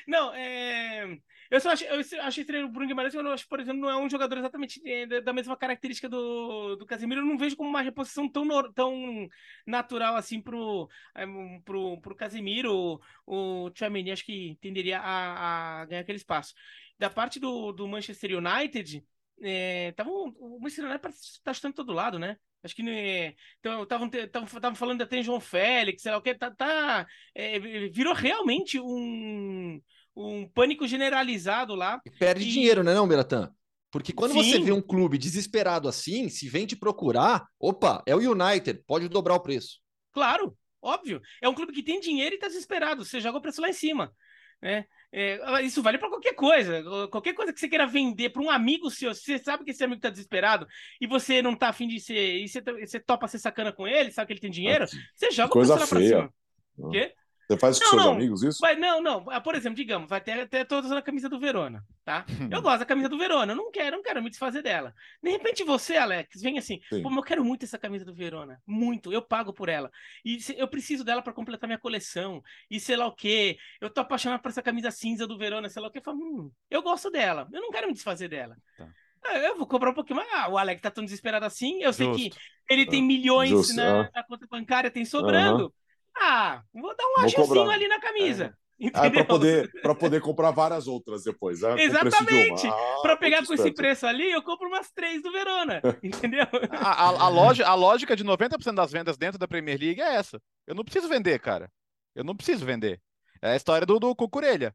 Não, é. Eu só achei, eu achei estranho o Bruno Guimarães, eu acho, por exemplo, não é um jogador exatamente da mesma característica do, do Casemiro. Eu não vejo como uma reposição tão, tão natural assim pro, é, pro, pro Casemiro. O, o acho que tenderia a, a ganhar aquele espaço. Da parte do, do Manchester United, é, tava, o Manchester United está estando todo lado, né? Acho que né, então, estavam falando até João Félix, sei lá o que, tá, tá é, virou realmente um, um pânico generalizado lá. E perde e... dinheiro, né, não, Beratan? Porque quando Sim. você vê um clube desesperado assim, se vem te procurar, opa, é o United, pode dobrar o preço. Claro, óbvio. É um clube que tem dinheiro e está desesperado. Você joga o preço lá em cima. Né? É, isso vale para qualquer coisa. Qualquer coisa que você queira vender para um amigo seu, você sabe que esse amigo está desesperado e você não está afim de ser. E você, você topa ser sacana com ele, sabe que ele tem dinheiro, você joga coisa o preço lá feia. cima. O quê? Você faz com não, seus não, amigos isso? Vai, não, não. Ah, por exemplo, digamos, vai ter até todos na camisa do Verona, tá? eu gosto da camisa do Verona, eu não quero, não quero me desfazer dela. De repente você, Alex, vem assim, Sim. pô, eu quero muito essa camisa do Verona, muito, eu pago por ela. E eu preciso dela para completar minha coleção. E sei lá o quê. Eu tô apaixonado por essa camisa cinza do Verona, sei lá o quê. Eu falo, hum, eu gosto dela, eu não quero me desfazer dela. Tá. Ah, eu vou cobrar um pouquinho mais. Ah, o Alex tá tão desesperado assim. Eu sei Justo. que ele tem milhões na, ah. na, conta bancária, tem sobrando. Uhum. Ah, vou dar um ajuzinho ali na camisa. É. Ah, para poder, poder comprar várias outras depois. Né? Exatamente. Ah, para pegar com esse preço ali, eu compro umas três do Verona. Entendeu? A, a, a, loja, a lógica de 90% das vendas dentro da Premier League é essa. Eu não preciso vender, cara. Eu não preciso vender. É a história do, do Cucurelha.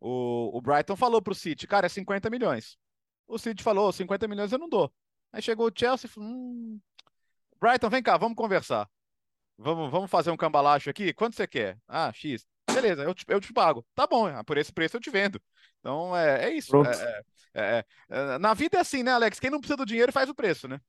O, o Brighton falou pro City, cara, é 50 milhões. O City falou, 50 milhões eu não dou. Aí chegou o Chelsea e falou, hum, Brighton, vem cá, vamos conversar. Vamos, vamos fazer um cambalacho aqui? Quanto você quer? Ah, X. Beleza, eu te, eu te pago. Tá bom, por esse preço eu te vendo. Então é, é isso. É é, é, é, na vida é assim, né, Alex? Quem não precisa do dinheiro faz o preço, né?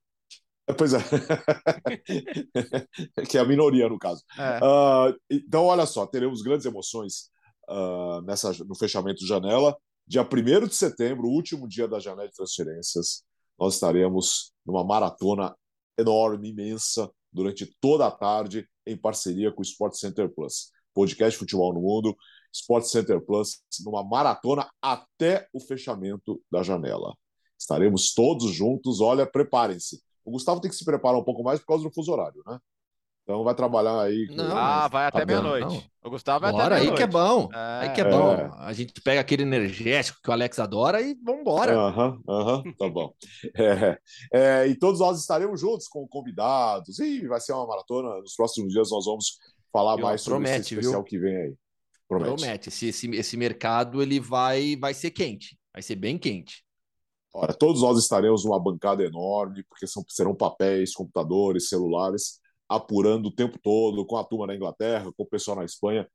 Pois é. que é a minoria, no caso. Uh, então, olha só, teremos grandes emoções uh, nessa, no fechamento de janela. Dia 1 de setembro, último dia da janela de transferências, nós estaremos numa maratona enorme, imensa, durante toda a tarde, em parceria com o Sport Center Plus. Podcast Futebol no Mundo, Sport Center Plus, numa maratona até o fechamento da janela. Estaremos todos juntos, olha, preparem-se. O Gustavo tem que se preparar um pouco mais por causa do fuso horário, né? Então vai trabalhar aí. Com... Não, ah, vai até tá meia-noite. O Gustavo vai Bora, até meia-noite. aí que é bom. É... Aí que é, é bom. A gente pega aquele energético que o Alex adora e vambora. Aham, aham, tá bom. É, é, e todos nós estaremos juntos com convidados. E vai ser uma maratona. Nos próximos dias nós vamos falar mais sobre promete, esse especial viu? que vem aí. Promete. promete. Esse, esse, esse mercado ele vai, vai ser quente. Vai ser bem quente. Ora, todos nós estaremos numa bancada enorme, porque são, serão papéis, computadores, celulares apurando o tempo todo com a turma na Inglaterra, com o pessoal na Espanha.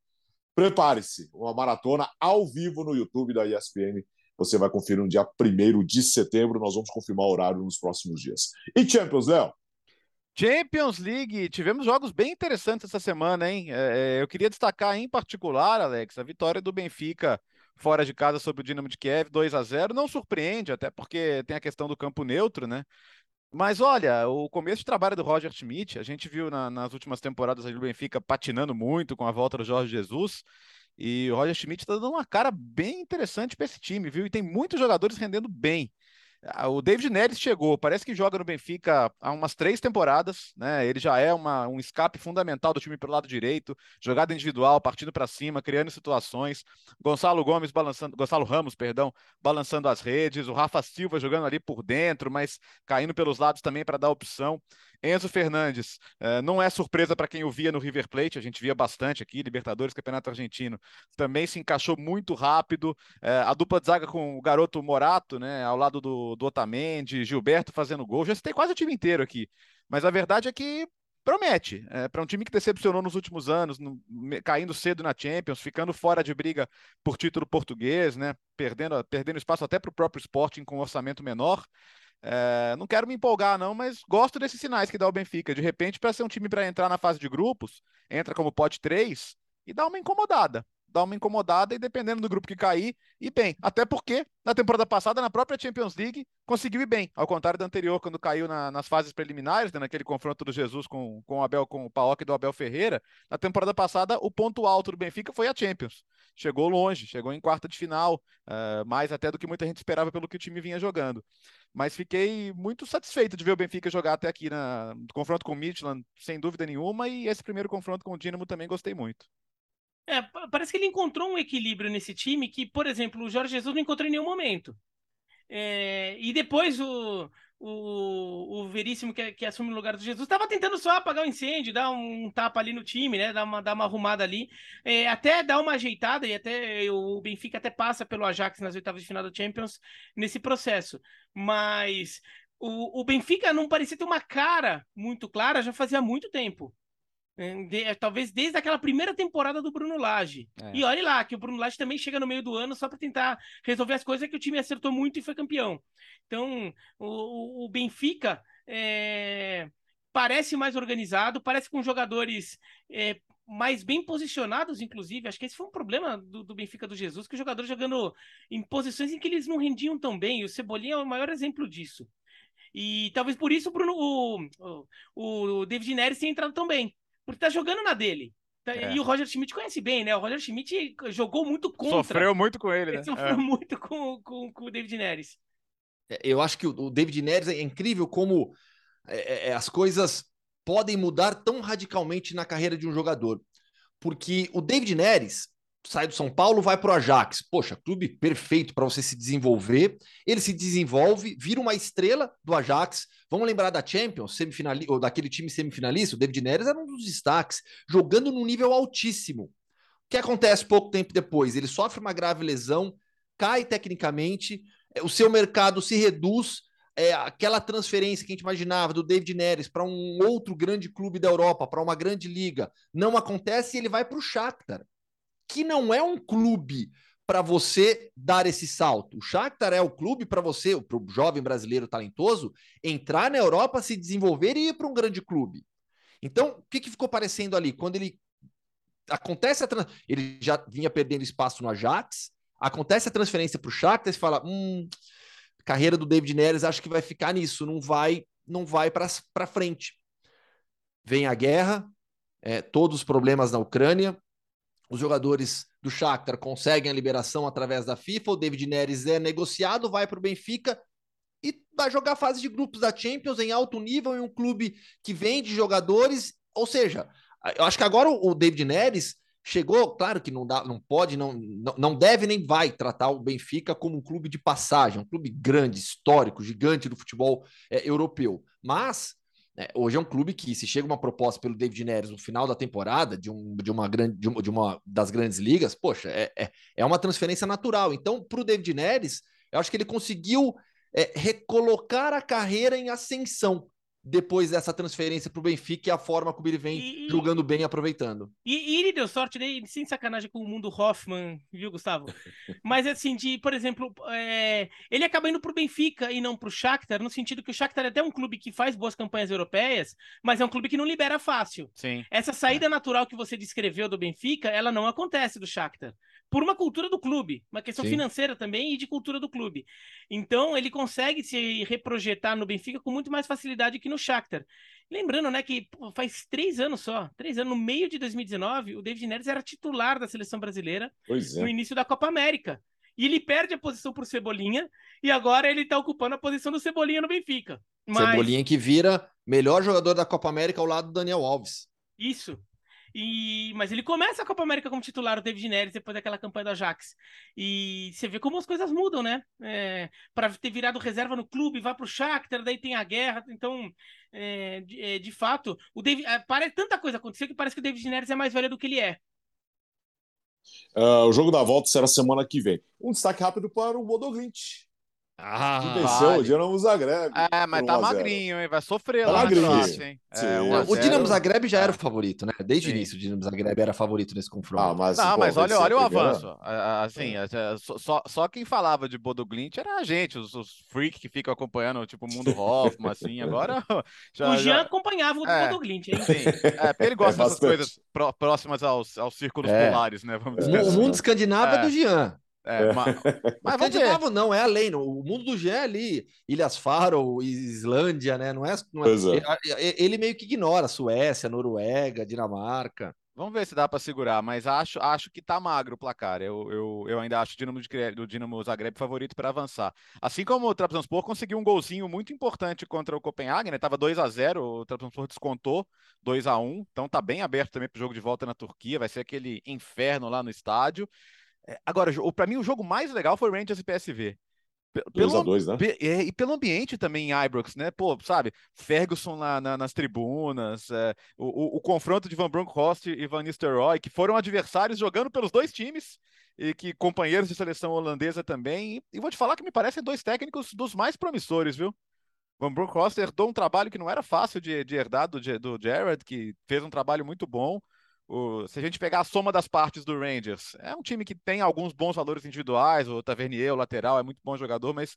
Prepare-se, uma maratona ao vivo no YouTube da ESPN. Você vai conferir no dia 1 de setembro. Nós vamos confirmar o horário nos próximos dias. E Champions, Léo? Champions League, tivemos jogos bem interessantes essa semana, hein? É, é eu queria destacar em particular, Alex, a vitória do Benfica fora de casa sobre o Dinamo de Kiev, 2 a 0 Não surpreende, até porque tem a questão do campo neutro, né? Mas olha, o começo de trabalho do Roger Schmidt, a gente viu na, nas últimas temporadas o Benfica patinando muito com a volta do Jorge Jesus. E o Roger Schmidt está dando uma cara bem interessante para esse time, viu? E tem muitos jogadores rendendo bem. Ah, o David Neres chegou, parece que joga no Benfica há umas três temporadas, né? Ele já é uma, um escape fundamental do time pelo lado direito, jogada individual, partindo para cima, criando situações. Gonçalo Gomes balançando, Gonçalo Ramos, perdão, balançando as redes, o Rafa Silva jogando ali por dentro, mas caindo pelos lados também para dar opção. Enzo Fernandes, eh, não é surpresa para quem o via no River Plate, a gente via bastante aqui, Libertadores, Campeonato Argentino, também se encaixou muito rápido. Eh, a dupla de zaga com o garoto Morato, né, ao lado do, do Otamendi, Gilberto fazendo gol, já citei quase o time inteiro aqui. Mas a verdade é que promete. É, para um time que decepcionou nos últimos anos, no, caindo cedo na Champions, ficando fora de briga por título português, né, perdendo, perdendo espaço até para o próprio Sporting com um orçamento menor. É, não quero me empolgar, não, mas gosto desses sinais que dá o Benfica. De repente, para ser um time para entrar na fase de grupos, entra como pote 3 e dá uma incomodada dar uma incomodada e dependendo do grupo que cair, e bem. Até porque na temporada passada, na própria Champions League, conseguiu ir bem, ao contrário da anterior, quando caiu na, nas fases preliminares, né, naquele confronto do Jesus com, com o Abel, com o Paok do Abel Ferreira. Na temporada passada, o ponto alto do Benfica foi a Champions. Chegou longe, chegou em quarta de final, uh, mais até do que muita gente esperava pelo que o time vinha jogando. Mas fiquei muito satisfeito de ver o Benfica jogar até aqui na no confronto com o Midland, sem dúvida nenhuma, e esse primeiro confronto com o Dinamo também gostei muito. É, parece que ele encontrou um equilíbrio nesse time que, por exemplo, o Jorge Jesus não encontrou em nenhum momento. É, e depois o, o, o Veríssimo, que, que assume o lugar do Jesus, estava tentando só apagar o incêndio, dar um, tapa ali no time, né? Dar uma, dar uma arrumada ali, é, até dar uma ajeitada, e até o Benfica até passa pelo Ajax nas oitavas de final da Champions nesse processo. Mas o, o Benfica não parecia ter uma cara muito clara já fazia muito tempo. É, de, é, talvez desde aquela primeira temporada do Bruno Lage. É. E olhe lá, que o Bruno Lage também chega no meio do ano só para tentar resolver as coisas que o time acertou muito e foi campeão. Então, o, o Benfica é, parece mais organizado, parece com jogadores é, mais bem posicionados, inclusive. Acho que esse foi um problema do, do, Benfica do Jesus, que os jogadores jogando em posições em que eles não rendiam tão bem. E o Cebolinha é o maior exemplo disso. E talvez por isso Bruno, o, o, o David Neres tenha entrado tão bem porque tá jogando na dele. Tá, é. E o Roger Schmidt conhece bem, né? O Roger Schmidt jogou muito contra. Sofreu muito com ele, né? Ele sofreu é. muito com, com, com, o David Neres. É, eu acho que o David Neres é incrível como é, é, as coisas podem mudar tão radicalmente na carreira de um jogador. Porque o David Neres, sai do São Paulo, vai para o Ajax. Poxa, clube perfeito para você se desenvolver. Ele se desenvolve, vira uma estrela do Ajax. Vamos lembrar da Champions, semifinalista, ou daquele time semifinalista, o David Neres era um dos destaques, jogando num nível altíssimo. O que acontece pouco tempo depois? Ele sofre uma grave lesão, cai tecnicamente, é, o seu mercado se reduz. É, aquela transferência que a gente imaginava do David Neres para um outro grande clube da Europa, para uma grande liga, não acontece e ele vai para o Shakhtar que não é um clube para você dar esse salto. O Shakhtar é o clube para você, para o jovem brasileiro talentoso, entrar na Europa, se desenvolver e ir para um grande clube. Então, o que, que ficou parecendo ali? Quando ele acontece a trans... ele já vinha perdendo espaço no Ajax, acontece a transferência para o Shakhtar, você fala, hum, carreira do David Neres acho que vai ficar nisso, não vai, não vai para frente. Vem a guerra, é, todos os problemas na Ucrânia, os jogadores do Shakhtar conseguem a liberação através da FIFA, o David Neres é negociado, vai para o Benfica e vai jogar fase de grupos da Champions em alto nível em um clube que vende jogadores ou seja, eu acho que agora o David Neres chegou, claro que não dá, não pode, não, não deve nem vai tratar o Benfica como um clube de passagem, um clube grande, histórico, gigante do futebol é, europeu. Mas é, hoje é um clube que, se chega uma proposta pelo David Neres no final da temporada de, um, de, uma, grande, de, de uma das grandes ligas, poxa, é, é, é uma transferência natural. Então, para o David Neres, eu acho que ele conseguiu é, recolocar a carreira em ascensão depois dessa transferência para o Benfica e a forma como ele vem e, jogando bem e aproveitando. E, e, ele deu sorte, né? sem sacanagem com o mundo Hoffman, viu, Gustavo? Mas assim, de, por exemplo, é, ele acaba indo para o Benfica e não para o Shakhtar, no sentido que o Shakhtar é até um clube que faz boas campanhas europeias, mas é um clube que não libera fácil. Sim. Essa saída natural que você descreveu do Benfica, ela não acontece do Shakhtar por uma cultura do clube, uma questão Sim. financeira também e de cultura do clube. Então, ele consegue se reprojetar no Benfica com muito mais facilidade que no Shakhtar. Lembrando, né, que pô, faz três anos só, três anos, no meio de 2019, o David Neres era titular da seleção brasileira é. no início da Copa América. E ele perde a posição para o Cebolinha e agora ele está ocupando a posição do Cebolinha no Benfica. Mas... Cebolinha que vira melhor jogador da Copa América ao lado do Daniel Alves. Isso. E, mas ele começa a Copa América como titular, o David Neres, depois daquela campanha do Ajax. E você vê como as coisas mudam, né? É, para ter virado reserva no clube, vai para o Shakhtar, daí tem a guerra. Então, é, de, é, de, fato, o David, é, parece, tanta coisa aconteceu que parece que o David Neres é mais velho do que ele é. Uh, o jogo da volta será semana que vem. Um destaque rápido para o Bodoglint. Ah, que venceu vale. o Dinamo Zagreb. É, mas tá magrinho, hein? Vai sofrer tá lá magrinho. hein? É, o Dinamo Zagreb já era o favorito, né? Desde o início o Dinamo Zagreb era favorito nesse confronto. Ah, mas, não, pô, mas olha, olha o avanço. Assim, é. só, só quem falava de Bodoglint era a gente, os, os freaks que ficam acompanhando, tipo, o Mundo Hoffman, assim. Agora. Já, o Jean já... acompanhava o é, Bodoglint, hein? Sim. É, porque ele gosta é dessas coisas próximas aos, aos círculos é. polares, né? Vamos dizer o assim. mundo escandinavo é do Jean. É, mas, mas Escandinavo não, é além. O mundo do G é ali, Ilhas Faro, Islândia, né? Não é, não é, é, ele meio que ignora Suécia, Noruega, Dinamarca. Vamos ver se dá para segurar, mas acho, acho que tá magro o placar. Eu, eu, eu ainda acho o Dinamo, de, do Dinamo Zagreb favorito para avançar. Assim como o Trabzonspor conseguiu um golzinho muito importante contra o Copenhague, né? Tava 2 a 0, o Trabzonspor descontou 2 a 1, então tá bem aberto também para o jogo de volta na Turquia, vai ser aquele inferno lá no estádio. É, agora, para mim, o jogo mais legal foi Rangers e PSV. Pelo, 2 a 2 né? É, e pelo ambiente também em Ibrox, né? Pô, sabe? Ferguson lá na, nas tribunas, é, o, o, o, confronto de Van Bronckhorst e Van Nistelrooy, que foram adversários jogando pelos dois times e que companheiros de seleção holandesa também. E, e vou te falar que me parecem dois técnicos dos mais promissores, viu? Van Bronckhorst herdou um trabalho que não era fácil de, de herdar do, do Jared, que fez um trabalho muito bom. O, se a gente pegar a soma das partes do Rangers, é um time que tem alguns bons valores individuais, o Tavernier, o lateral, é muito bom jogador, mas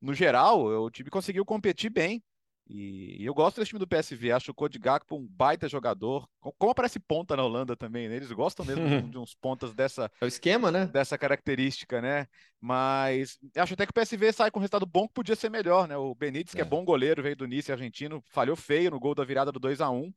no geral o time conseguiu competir bem. E, e eu gosto desse time do PSV, acho o Cody Gakpo um baita jogador. Como aparece ponta na Holanda também, né? Eles gostam mesmo de, de uns pontas dessa é o esquema, né? Dessa característica, né? Mas acho até que o PSV sai com um resultado bom que podia ser melhor, né? O Benítez, é. que é bom goleiro, veio do Nice argentino, falhou feio no gol da virada do 2 a 1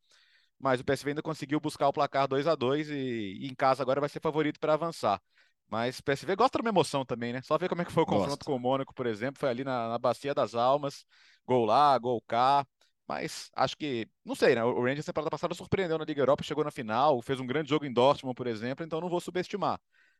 mas o PSV ainda conseguiu buscar o placar 2 a 2 e, e em casa agora vai ser favorito para avançar. Mas o PSV gosta de uma emoção também, né? Só ver como é que foi o confronto com o Mônaco, por exemplo, foi ali na, na Bacia das Almas, gol lá, gol cá. Mas acho que, não sei, né? O Rangers temporada passada surpreendeu na Liga Europa, chegou na final, fez um grande jogo em Dortmund, por exemplo, então não vou subestimar.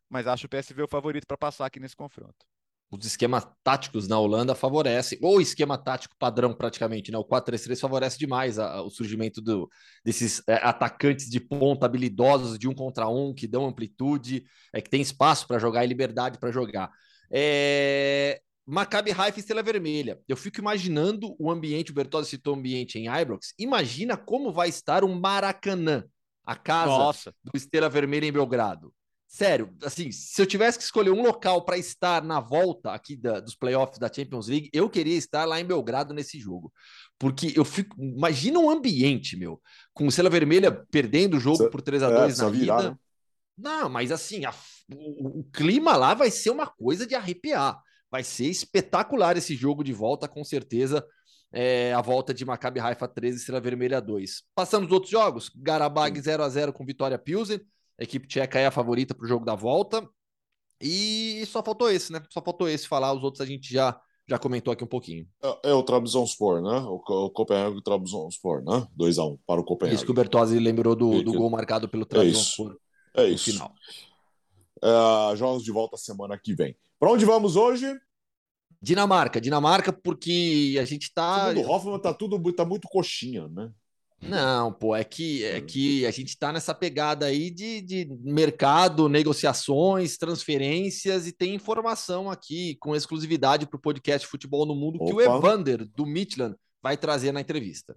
Mas acho o PSV o favorito para passar aqui nesse confronto os esquemas táticos na Holanda favorecem, ou esquema tático padrão praticamente, né? O 4-3-3 favorece demais a, a, o surgimento do, desses é, atacantes de ponta habilidosos de um contra um, que dão amplitude, é, que tem espaço para jogar e liberdade para jogar. É... Maccabi Haifa e Estrela Vermelha. Eu fico imaginando o ambiente, o Bertozzi citou o ambiente em Ibrox, imagina como vai estar um Maracanã, a casa Nossa. do Estrela Vermelha em Belgrado. Sério, assim, se eu tivesse que escolher um local para estar na volta aqui da, dos playoffs da Champions League, eu queria estar lá em Belgrado nesse jogo. Porque eu fico. Imagina um ambiente, meu, com o Sela Vermelha perdendo o jogo por 3 a 2 é, na vida. Virar, né? Não, mas assim, a, o, o, clima lá vai ser uma coisa de arrepiar. Vai ser espetacular esse jogo de volta, com certeza. É, a volta de Maccabi Haifa 13 Estrela Vermelha 2. Passamos outros jogos. Garabag 0 a 0 com Vitória Pilsen. A equipe tcheca é a favorita para o jogo da volta. E só faltou esse, né? Só faltou esse falar. Os outros a gente já já comentou aqui um pouquinho. É, é o Trabzonspor, né? O, o Copenhague Trabzonspor, né? 2x1 um para o Copenhague. Isso que o Bertozzi lembrou do, do gol marcado pelo Trabzonspor. É isso. É isso. final. É, jogos de volta semana que vem. Para onde vamos hoje? Dinamarca, Dinamarca, porque a gente tá. O Hoffman, tá tudo tá muito coxinha, né? Não, pô, é que, é hum. que a gente está nessa pegada aí de, de mercado, negociações, transferências e tem informação aqui com exclusividade para o podcast Futebol no Mundo Opa. que o Evander, do Midland, vai trazer na entrevista.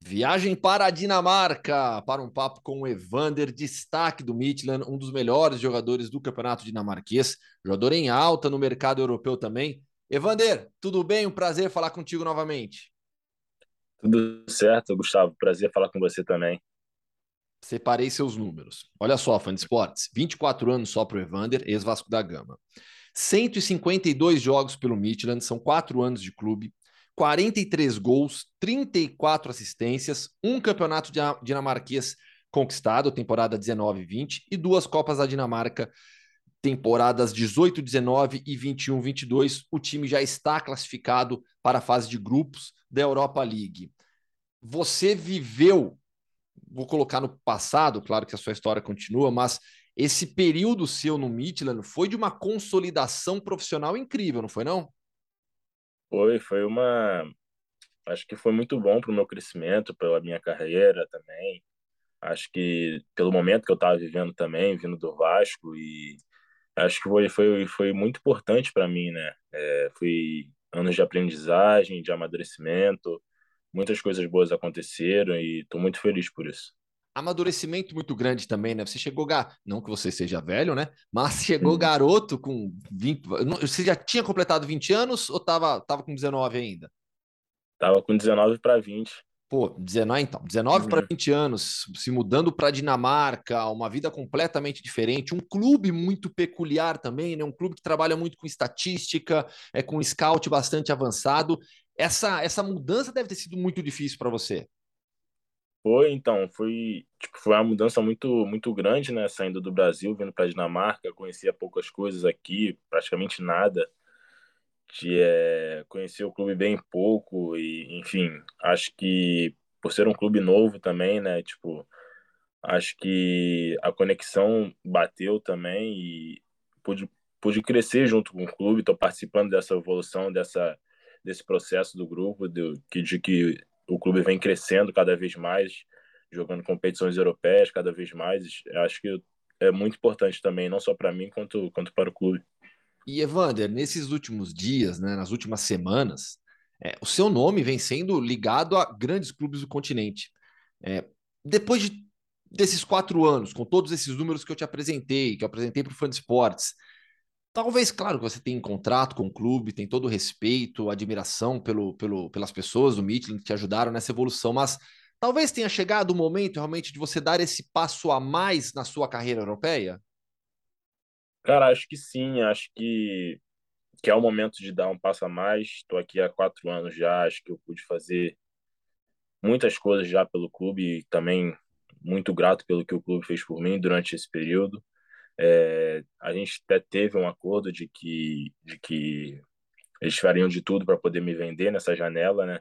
Viagem para a Dinamarca para um papo com o Evander, destaque do Midland, um dos melhores jogadores do campeonato dinamarquês, jogador em alta no mercado europeu também. Evander, tudo bem? Um prazer falar contigo novamente. Tudo certo, Gustavo. Prazer falar com você também. Separei seus números. Olha só, fã de esportes. 24 anos só para o Evander, ex-Vasco da Gama. 152 jogos pelo Midland, são 4 anos de clube, 43 gols, 34 assistências, um campeonato dinamarquês conquistado, temporada 19-20, e duas Copas da Dinamarca, temporadas 18-19 e 21-22. O time já está classificado para a fase de grupos da Europa League. Você viveu, vou colocar no passado, claro que a sua história continua, mas esse período seu no Midland foi de uma consolidação profissional incrível, não foi não? Foi, foi uma acho que foi muito bom para o meu crescimento, pela minha carreira também. Acho que pelo momento que eu estava vivendo também, vindo do Vasco e acho que foi foi, foi muito importante para mim, né? É, fui anos de aprendizagem, de amadurecimento. Muitas coisas boas aconteceram e estou muito feliz por isso. Amadurecimento muito grande também, né? Você chegou, não que você seja velho, né? Mas chegou garoto com 20. Você já tinha completado 20 anos ou tava, tava com 19 ainda? Tava com 19 para 20. Pô, 19 então, 19 uhum. para 20 anos, se mudando para Dinamarca, uma vida completamente diferente, um clube muito peculiar também, né? Um clube que trabalha muito com estatística, é com scout bastante avançado. Essa essa mudança deve ter sido muito difícil para você. Foi, então, foi, tipo, foi uma mudança muito muito grande, né, saindo do Brasil, vindo para Dinamarca, conhecia poucas coisas aqui, praticamente nada de é, conhecer o clube bem pouco e, enfim, acho que por ser um clube novo também, né, tipo, acho que a conexão bateu também e pude, pude crescer junto com o clube, estou participando dessa evolução, dessa, desse processo do grupo, de, que, de que o clube vem crescendo cada vez mais, jogando competições europeias cada vez mais, acho que é muito importante também, não só para mim, quanto, quanto para o clube. E Evander, nesses últimos dias, né, nas últimas semanas, é, o seu nome vem sendo ligado a grandes clubes do continente. É, depois de, desses quatro anos, com todos esses números que eu te apresentei, que eu apresentei para o Fã de Esportes, talvez, claro, que você tem contrato com o clube, tem todo o respeito, admiração pelo, pelo, pelas pessoas do Midland que te ajudaram nessa evolução, mas talvez tenha chegado o momento realmente de você dar esse passo a mais na sua carreira europeia? Cara, acho que sim, acho que, que é o momento de dar um passo a mais. Estou aqui há quatro anos já, acho que eu pude fazer muitas coisas já pelo clube e também muito grato pelo que o clube fez por mim durante esse período. É, a gente até teve um acordo de que, de que eles fariam de tudo para poder me vender nessa janela, né?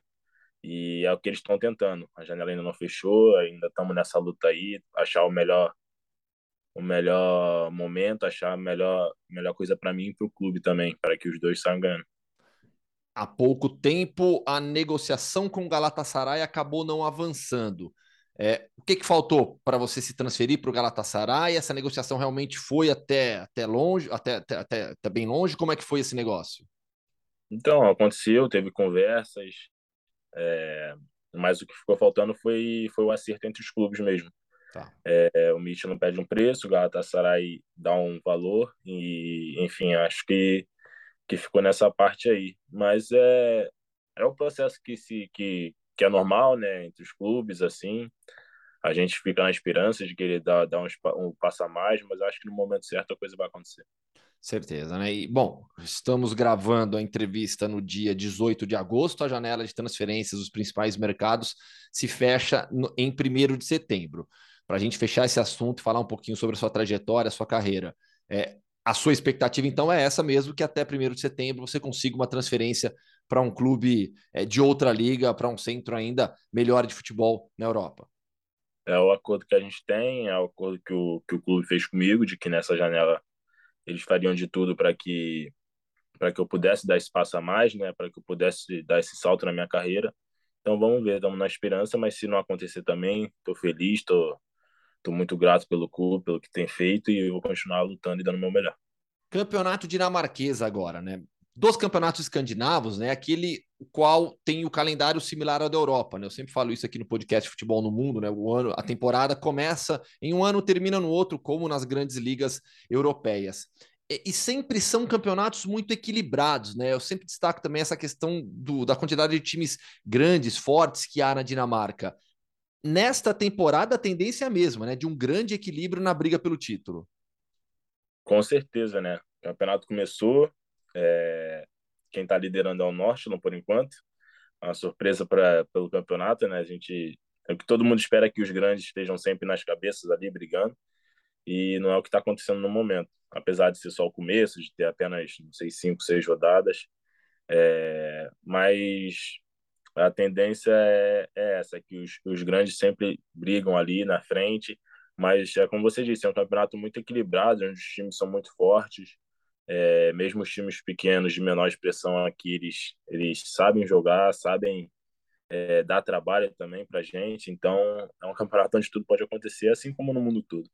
E é o que eles estão tentando. A janela ainda não fechou, ainda estamos nessa luta aí, achar o melhor o melhor momento, achar a melhor, melhor coisa para mim e para o clube também, para que os dois saiam ganhando. Há pouco tempo, a negociação com o Galatasaray acabou não avançando. É, o que, que faltou para você se transferir para o Galatasaray? Essa negociação realmente foi até, até longe, até, até, até, bem longe? Como é que foi esse negócio? Então, aconteceu, teve conversas, é, mas o que ficou faltando foi, foi o acerto entre os clubes mesmo. Tá. É, o Mitch não pede um preço, o Galatasaray dá um valor e, enfim, acho que, que ficou nessa parte aí. Mas é, é um processo que, se, que, que é normal, né, entre os clubes, assim. A gente fica na esperança de querer dar, dar um, um passo a mais, mas acho que no momento certo a coisa vai acontecer. Certeza, né? E, bom, estamos gravando a entrevista no dia 18 de agosto. A janela de transferências dos principais mercados se fecha no, em 1 de setembro para a gente fechar esse assunto e falar um pouquinho sobre a sua trajetória, a sua carreira. É, a sua expectativa, então, é essa mesmo, que até 1 de setembro você consiga uma transferência para um clube é, de outra liga, para um centro ainda melhor de futebol na Europa. É o acordo que a gente tem, é o acordo que o, que o clube fez comigo, de que nessa janela eles fariam de tudo para que para que eu pudesse dar espaço a mais, né, para que eu pudesse dar esse salto na minha carreira. Então vamos ver, estamos na esperança, mas se não acontecer também, estou feliz, estou Estou muito grato pelo clube, pelo que tem feito e vou continuar lutando e dando o meu melhor. Campeonato dinamarquês agora, né? Dos campeonatos escandinavos, né? Aquele qual tem o calendário similar ao da Europa, né? Eu sempre falo isso aqui no podcast Futebol no Mundo, né? O ano, a temporada começa em um ano, termina no outro, como nas grandes ligas europeias. E, sempre são campeonatos muito equilibrados, né? Eu sempre destaco também essa questão do, da quantidade de times grandes, fortes que há na Dinamarca nesta temporada a tendência é a mesma, né? De um grande equilíbrio na briga pelo título. Com certeza, né? O campeonato começou, é... quem está liderando é o Norte, não por enquanto. Uma surpresa para pelo campeonato, né? A gente é o que todo mundo espera que os grandes estejam sempre nas cabeças ali brigando e não é o que está acontecendo no momento. Apesar de ser só o começo, de ter apenas, não sei, cinco, seis rodadas, é... mas a tendência é, é essa, que os, os grandes sempre brigam ali na frente, mas é como você disse, é um campeonato muito equilibrado, onde os times são muito fortes, é, mesmo os times pequenos de menor expressão aqui, eles, eles sabem jogar, sabem é, dar trabalho também para gente, então é um campeonato onde tudo pode acontecer, assim como no mundo todo.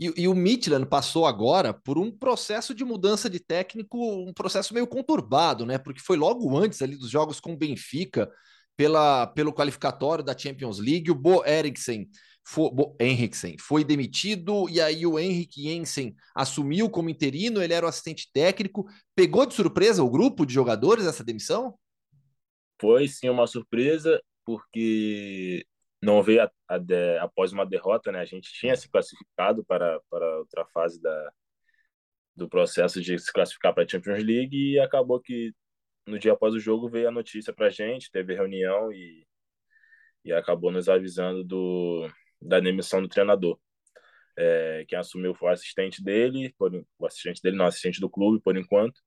E, e, o Midland passou agora por um processo de mudança de técnico, um processo meio conturbado, né? Porque foi logo antes ali dos jogos com o Benfica, pela, pelo qualificatório da Champions League. O Bo Eriksen foi, Bo Henriksen foi demitido e aí o Henrik Jensen assumiu como interino. Ele era o assistente técnico. Pegou de surpresa o grupo de jogadores essa demissão? Foi sim uma surpresa, porque não veio a, a após uma derrota, né? A gente tinha se classificado para, para outra fase da, do processo de se classificar para a Champions League e acabou que no dia após o jogo veio a notícia para a gente, teve reunião e, e acabou nos avisando do, da demissão do treinador. É, quem assumiu foi o assistente dele, por, o assistente dele, não, assistente do clube por enquanto,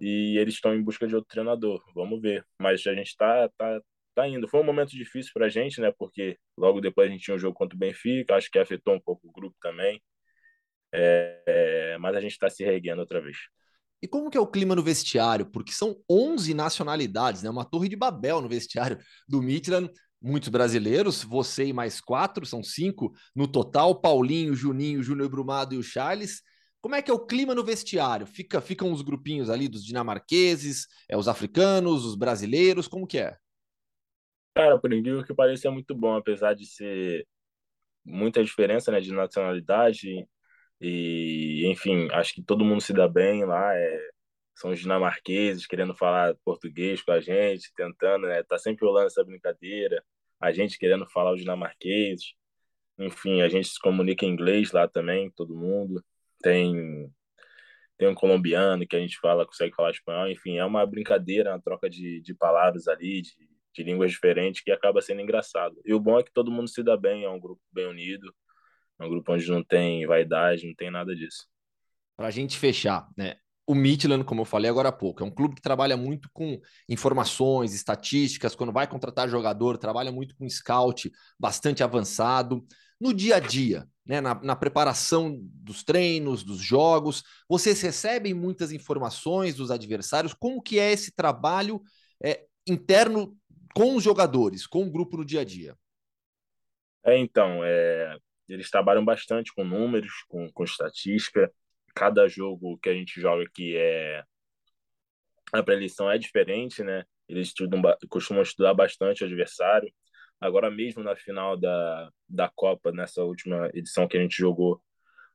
e eles estão em busca de outro treinador. Vamos ver. Mas a gente está tá, tá indo. Foi um momento difícil para a gente, né? Porque logo depois a gente tinha um jogo contra o Benfica, acho que afetou um pouco o grupo também. É, é, mas a gente está se reerguendo outra vez. E como que é o clima no vestiário? Porque são 11 nacionalidades, né? Uma torre de Babel no vestiário do Midland. Muitos brasileiros, você e mais quatro, são cinco no total. Paulinho, Juninho, Júnior Brumado e o Charles. Como é que é o clima no vestiário? Fica, ficam os grupinhos ali dos dinamarqueses, é, os africanos, os brasileiros, como que é? Cara, por incrível que pareça, é muito bom, apesar de ser muita diferença né, de nacionalidade. E, enfim, acho que todo mundo se dá bem lá. É, são os dinamarqueses querendo falar português com a gente, tentando, né? Tá sempre rolando essa brincadeira. A gente querendo falar os dinamarqueses. Enfim, a gente se comunica em inglês lá também, todo mundo. Tem tem um colombiano que a gente fala, consegue falar espanhol. Enfim, é uma brincadeira, uma troca de, de palavras ali, de, de línguas diferentes, que acaba sendo engraçado. E o bom é que todo mundo se dá bem, é um grupo bem unido. É um grupo onde não tem vaidade, não tem nada disso. Para a gente fechar, né? O Midland, como eu falei agora há pouco, é um clube que trabalha muito com informações, estatísticas, quando vai contratar jogador, trabalha muito com scout bastante avançado. No dia a dia, né, na, na preparação dos treinos, dos jogos, vocês recebem muitas informações dos adversários. Como que é esse trabalho é, interno com os jogadores, com o grupo no dia a dia? É, então, é, eles trabalham bastante com números, com, com estatística. Cada jogo que a gente joga aqui é a pré-eleição é diferente, né? Eles estudam, costumam estudar bastante o adversário. Agora mesmo na final da, da Copa, nessa última edição que a gente jogou,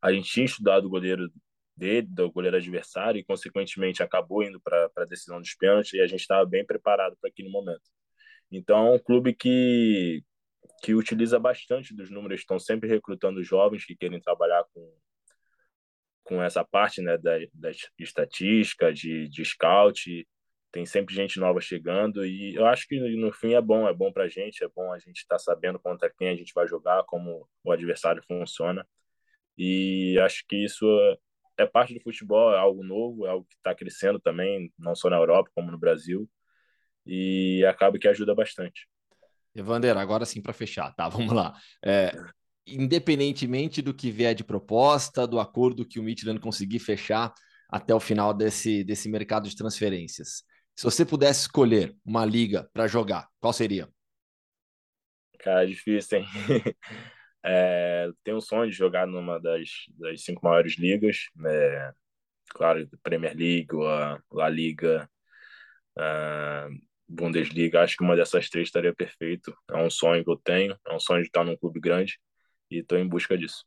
a gente tinha estudado o goleiro dele, do goleiro adversário, e consequentemente acabou indo para a decisão dos pênaltis, e a gente estava bem preparado para aquele momento. Então, é um clube que, que utiliza bastante dos números, estão sempre recrutando jovens que querem trabalhar com, com essa parte né, da, da estatística, de, de scout, tem sempre gente nova chegando e eu acho que no fim é bom, é bom para a gente, é bom a gente estar tá sabendo contra quem a gente vai jogar, como o adversário funciona. E acho que isso é parte do futebol, é algo novo, é algo que está crescendo também, não só na Europa, como no Brasil, e acaba que ajuda bastante. Evander, agora sim para fechar, tá? Vamos lá. É, independentemente do que vier de proposta, do acordo que o Midland conseguir fechar até o final desse, desse mercado de transferências, se você pudesse escolher uma liga para jogar, qual seria? Cara, difícil, hein? é, tenho um sonho de jogar numa das, das cinco maiores ligas, né? claro, Premier League, a La Liga, a Bundesliga. Acho que uma dessas três estaria perfeito. É um sonho que eu tenho, é um sonho de estar num clube grande e estou em busca disso.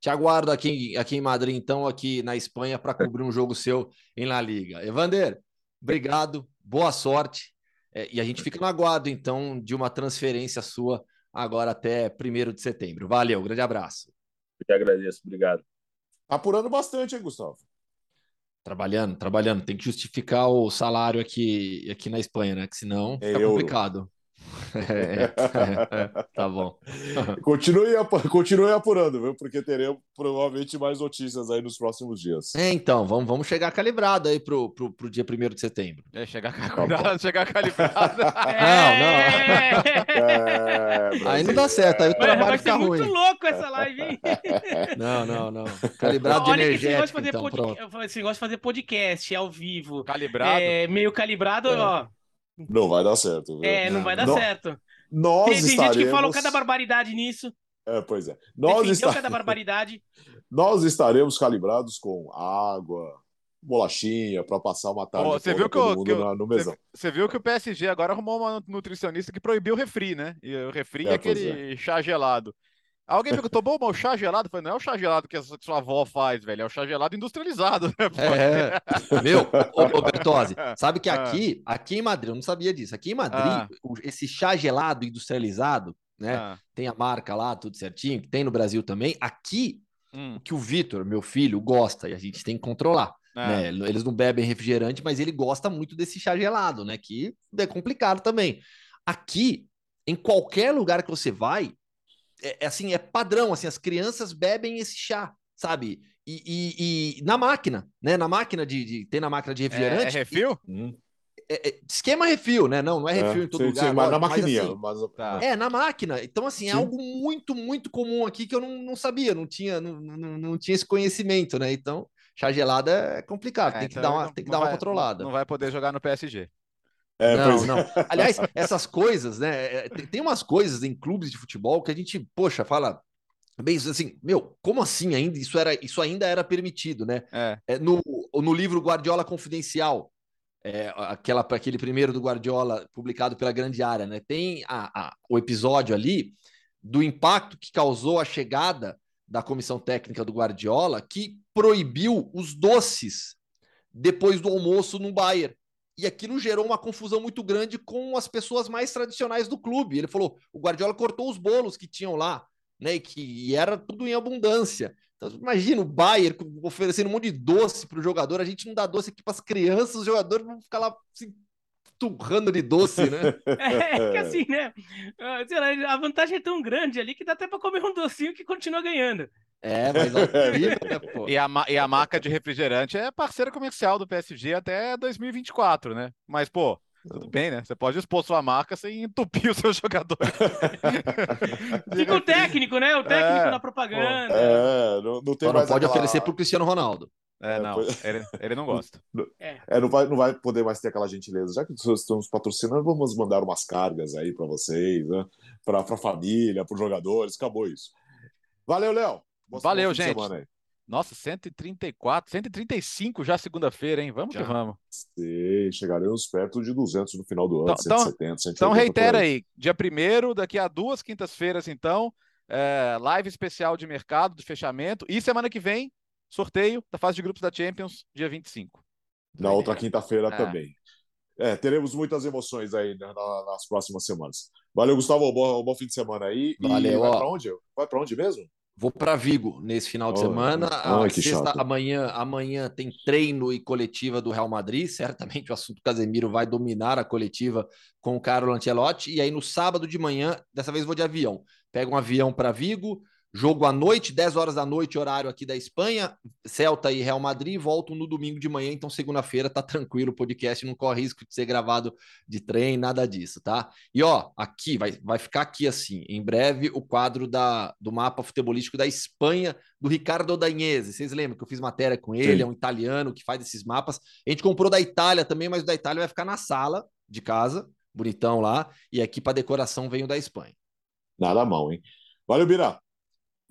Te aguardo aqui, aqui em Madrid, então, aqui na Espanha, para cobrir um jogo seu em La Liga. Evander, obrigado, boa sorte. É, e a gente fica no aguardo, então, de uma transferência sua agora até 1 de setembro. Valeu, grande abraço. Eu que agradeço, obrigado. Tá apurando bastante, hein, Gustavo? Trabalhando, trabalhando. Tem que justificar o salário aqui, aqui na Espanha, né? Que senão é fica complicado. É, é, é, tá bom. continue, continue apurando, viu? Porque teremos provavelmente mais notícias aí nos próximos dias. É, então, vamos, vamos chegar calibrado aí pro, pro, pro dia 1 de setembro. É, chegar, tá chegar calibrado. não, não. aí não dá certo, aí o trabalho vai fica ruim. muito louco essa live, hein? Não, não, não. Calibrado de energético, então, pod... pronto. Você gosta de fazer podcast ao vivo. Calibrado? É, meio calibrado, ó não vai dar certo. Viu? É, não vai dar não, certo. Nós tem, tem estaremos... gente que fala cada barbaridade nisso. É, pois é. Nós está... cada barbaridade. Nós estaremos calibrados com água, bolachinha para passar uma tarde oh, você viu que, eu, que eu, no mesão. Você, viu que o PSG agora arrumou uma nutricionista que proibiu o refri, né? E o refri é, é aquele é. chá gelado. Alguém perguntou, bom, mas o chá gelado? Eu falei, não é o chá gelado que a sua avó faz, velho, é o chá gelado industrializado, né? É. Meu, ô, ô Bertozzi, sabe que ah. aqui, aqui em Madrid, eu não sabia disso, aqui em Madrid, ah. esse chá gelado industrializado, né? Ah. Tem a marca lá, tudo certinho, que tem no Brasil também. Aqui, hum. o que o Vitor, meu filho, gosta, e a gente tem que controlar. Né? Eles não bebem refrigerante, mas ele gosta muito desse chá gelado, né? Que é complicado também. Aqui, em qualquer lugar que você vai, é, é, assim, é padrão, assim, as crianças bebem esse chá, sabe? E, e, e na máquina, né? Na máquina de, de tem na máquina de refrigerante. É, é refil? E, hum. é, é, esquema refil, né? Não, não é refil em todo sim, lugar. Sim, mas na maquininha. Mas, assim, mas... Tá. É, na máquina. Então, assim, sim. é algo muito, muito comum aqui que eu não, não sabia, não tinha, não, não, não tinha esse conhecimento, né? Então, chá gelado é complicado, tem, que então dar uma, não, tem que dar uma vai, controlada. Não vai poder jogar no PSG. É, não, não. Aliás, essas coisas, né? É, tem umas coisas em clubes de futebol que a gente, poxa, fala bem assim, meu, como assim ainda? Isso, era, isso ainda era permitido, né? É. É, no, no livro Guardiola Confidencial, é, aquela, aquele primeiro do Guardiola, publicado pela Grande Área, né? Tem a, a, o episódio ali do impacto que causou a chegada da comissão técnica do Guardiola, que proibiu os doces depois do almoço no Bayern. E aquilo gerou uma confusão muito grande com as pessoas mais tradicionais do clube. Ele falou: o Guardiola cortou os bolos que tinham lá, né? E que e era tudo em abundância. Então, imagina o Bayern oferecendo um monte de doce para o jogador. A gente não dá doce aqui para as crianças, os jogadores vão ficar lá assim, turrando de doce, né? É, é que assim, né? Ah, lá, a vantagem é tão grande ali que dá até para comer um docinho que continua ganhando. É, mas né, pô? E a, e a marca de refrigerante é parceira comercial do PSG até 2024, né? Mas, pô, tudo bem, né? Você pode expor sua marca sem entupir o seu jogador. Fica o técnico, né? O técnico é, da propaganda. É, não, não, tem não pode aquela... oferecer pro Cristiano Ronaldo. É, é não, ele, ele não gosta. É. é, não, vai, não vai poder mais ter aquela gentileza. Já que vocês estão nos patrocinando, vamos mandar umas cargas aí para vocês, né? Para a família, para os jogadores. Acabou isso. Valeu, Léo. Valeu, gente. Nossa, 134, 135 já segunda-feira, hein? Vamos já. que vamos. Sim, chegaremos perto de 200 no final do ano, então, 170, 180. Então reitera aí, dia 1 daqui a duas quintas-feiras, então, é, live especial de mercado, de fechamento, e semana que vem, sorteio da fase de grupos da Champions, dia 25. Na outra quinta-feira é. também. É, teremos muitas emoções aí né, nas próximas semanas. Valeu, Gustavo. Bom, bom fim de semana aí. Valeu. E vai para onde? Vai para onde mesmo? Vou para Vigo nesse final de oh, semana. Oh, sexta, amanhã, amanhã tem treino e coletiva do Real Madrid. Certamente o assunto Casemiro vai dominar a coletiva com o Carlo Ancelotti. E aí no sábado de manhã, dessa vez vou de avião. Pego um avião para Vigo, Jogo à noite, 10 horas da noite, horário aqui da Espanha. Celta e Real Madrid voltam no domingo de manhã, então segunda-feira tá tranquilo. O podcast não corre risco de ser gravado de trem, nada disso, tá? E ó, aqui vai, vai ficar aqui assim, em breve o quadro da, do mapa futebolístico da Espanha do Ricardo Dagnese. Vocês lembram que eu fiz matéria com ele, Sim. é um italiano que faz esses mapas. A gente comprou da Itália também, mas o da Itália vai ficar na sala de casa, bonitão lá, e aqui para decoração veio da Espanha. Nada mal, hein? Valeu, Bira.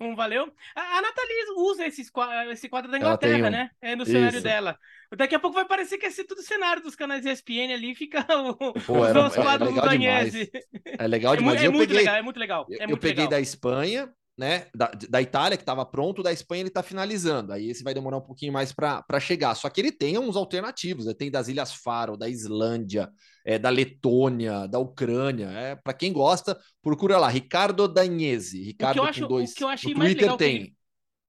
Um valeu. A, a Nathalie usa esses, esse quadro da Inglaterra, um... né? É no cenário Isso. dela. Daqui a pouco vai parecer que é ser tudo cenário dos canais ESPN ali, fica o, Pô, os dois quadros é do Danhese. É legal demais. É, é muito peguei, legal, é muito legal. É eu, muito peguei legal. da Espanha, né? Da, da Itália, que estava pronto, da Espanha ele está finalizando. Aí esse vai demorar um pouquinho mais para chegar. Só que ele tem uns alternativos. Né? Tem das Ilhas Faro, da Islândia, é, da Letônia, da Ucrânia. É, para quem gosta, procura lá. Ricardo Dagnese. Ricardo o acho, dois, o que eu achei mais legal tem. Ele,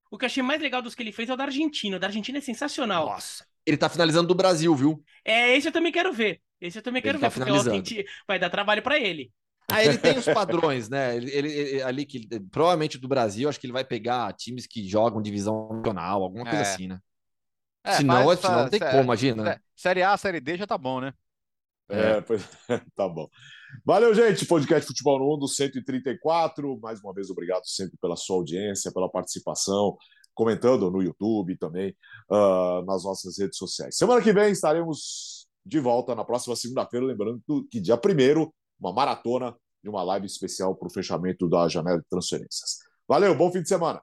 o que eu achei mais legal dos que ele fez é o da Argentina. O da Argentina é sensacional. Nossa. Ele tá finalizando do Brasil, viu? É, esse eu também quero ver. Esse eu também quero ele ver, tá porque vai dar trabalho para ele. Ah, ele tem os padrões, né? Ele, ele, ele, ali que provavelmente do Brasil, acho que ele vai pegar times que jogam divisão nacional, alguma coisa é. assim, né? É, Se não, faz, não tem como, imagina. Né? Série A, Série D já tá bom, né? É, é. Pois, tá bom. Valeu, gente. Podcast Futebol no Mundo 134. Mais uma vez, obrigado sempre pela sua audiência, pela participação, comentando no YouTube também, uh, nas nossas redes sociais. Semana que vem estaremos de volta na próxima segunda-feira. Lembrando que dia primeiro uma maratona de uma live especial para o fechamento da janela de transferências. Valeu, bom fim de semana.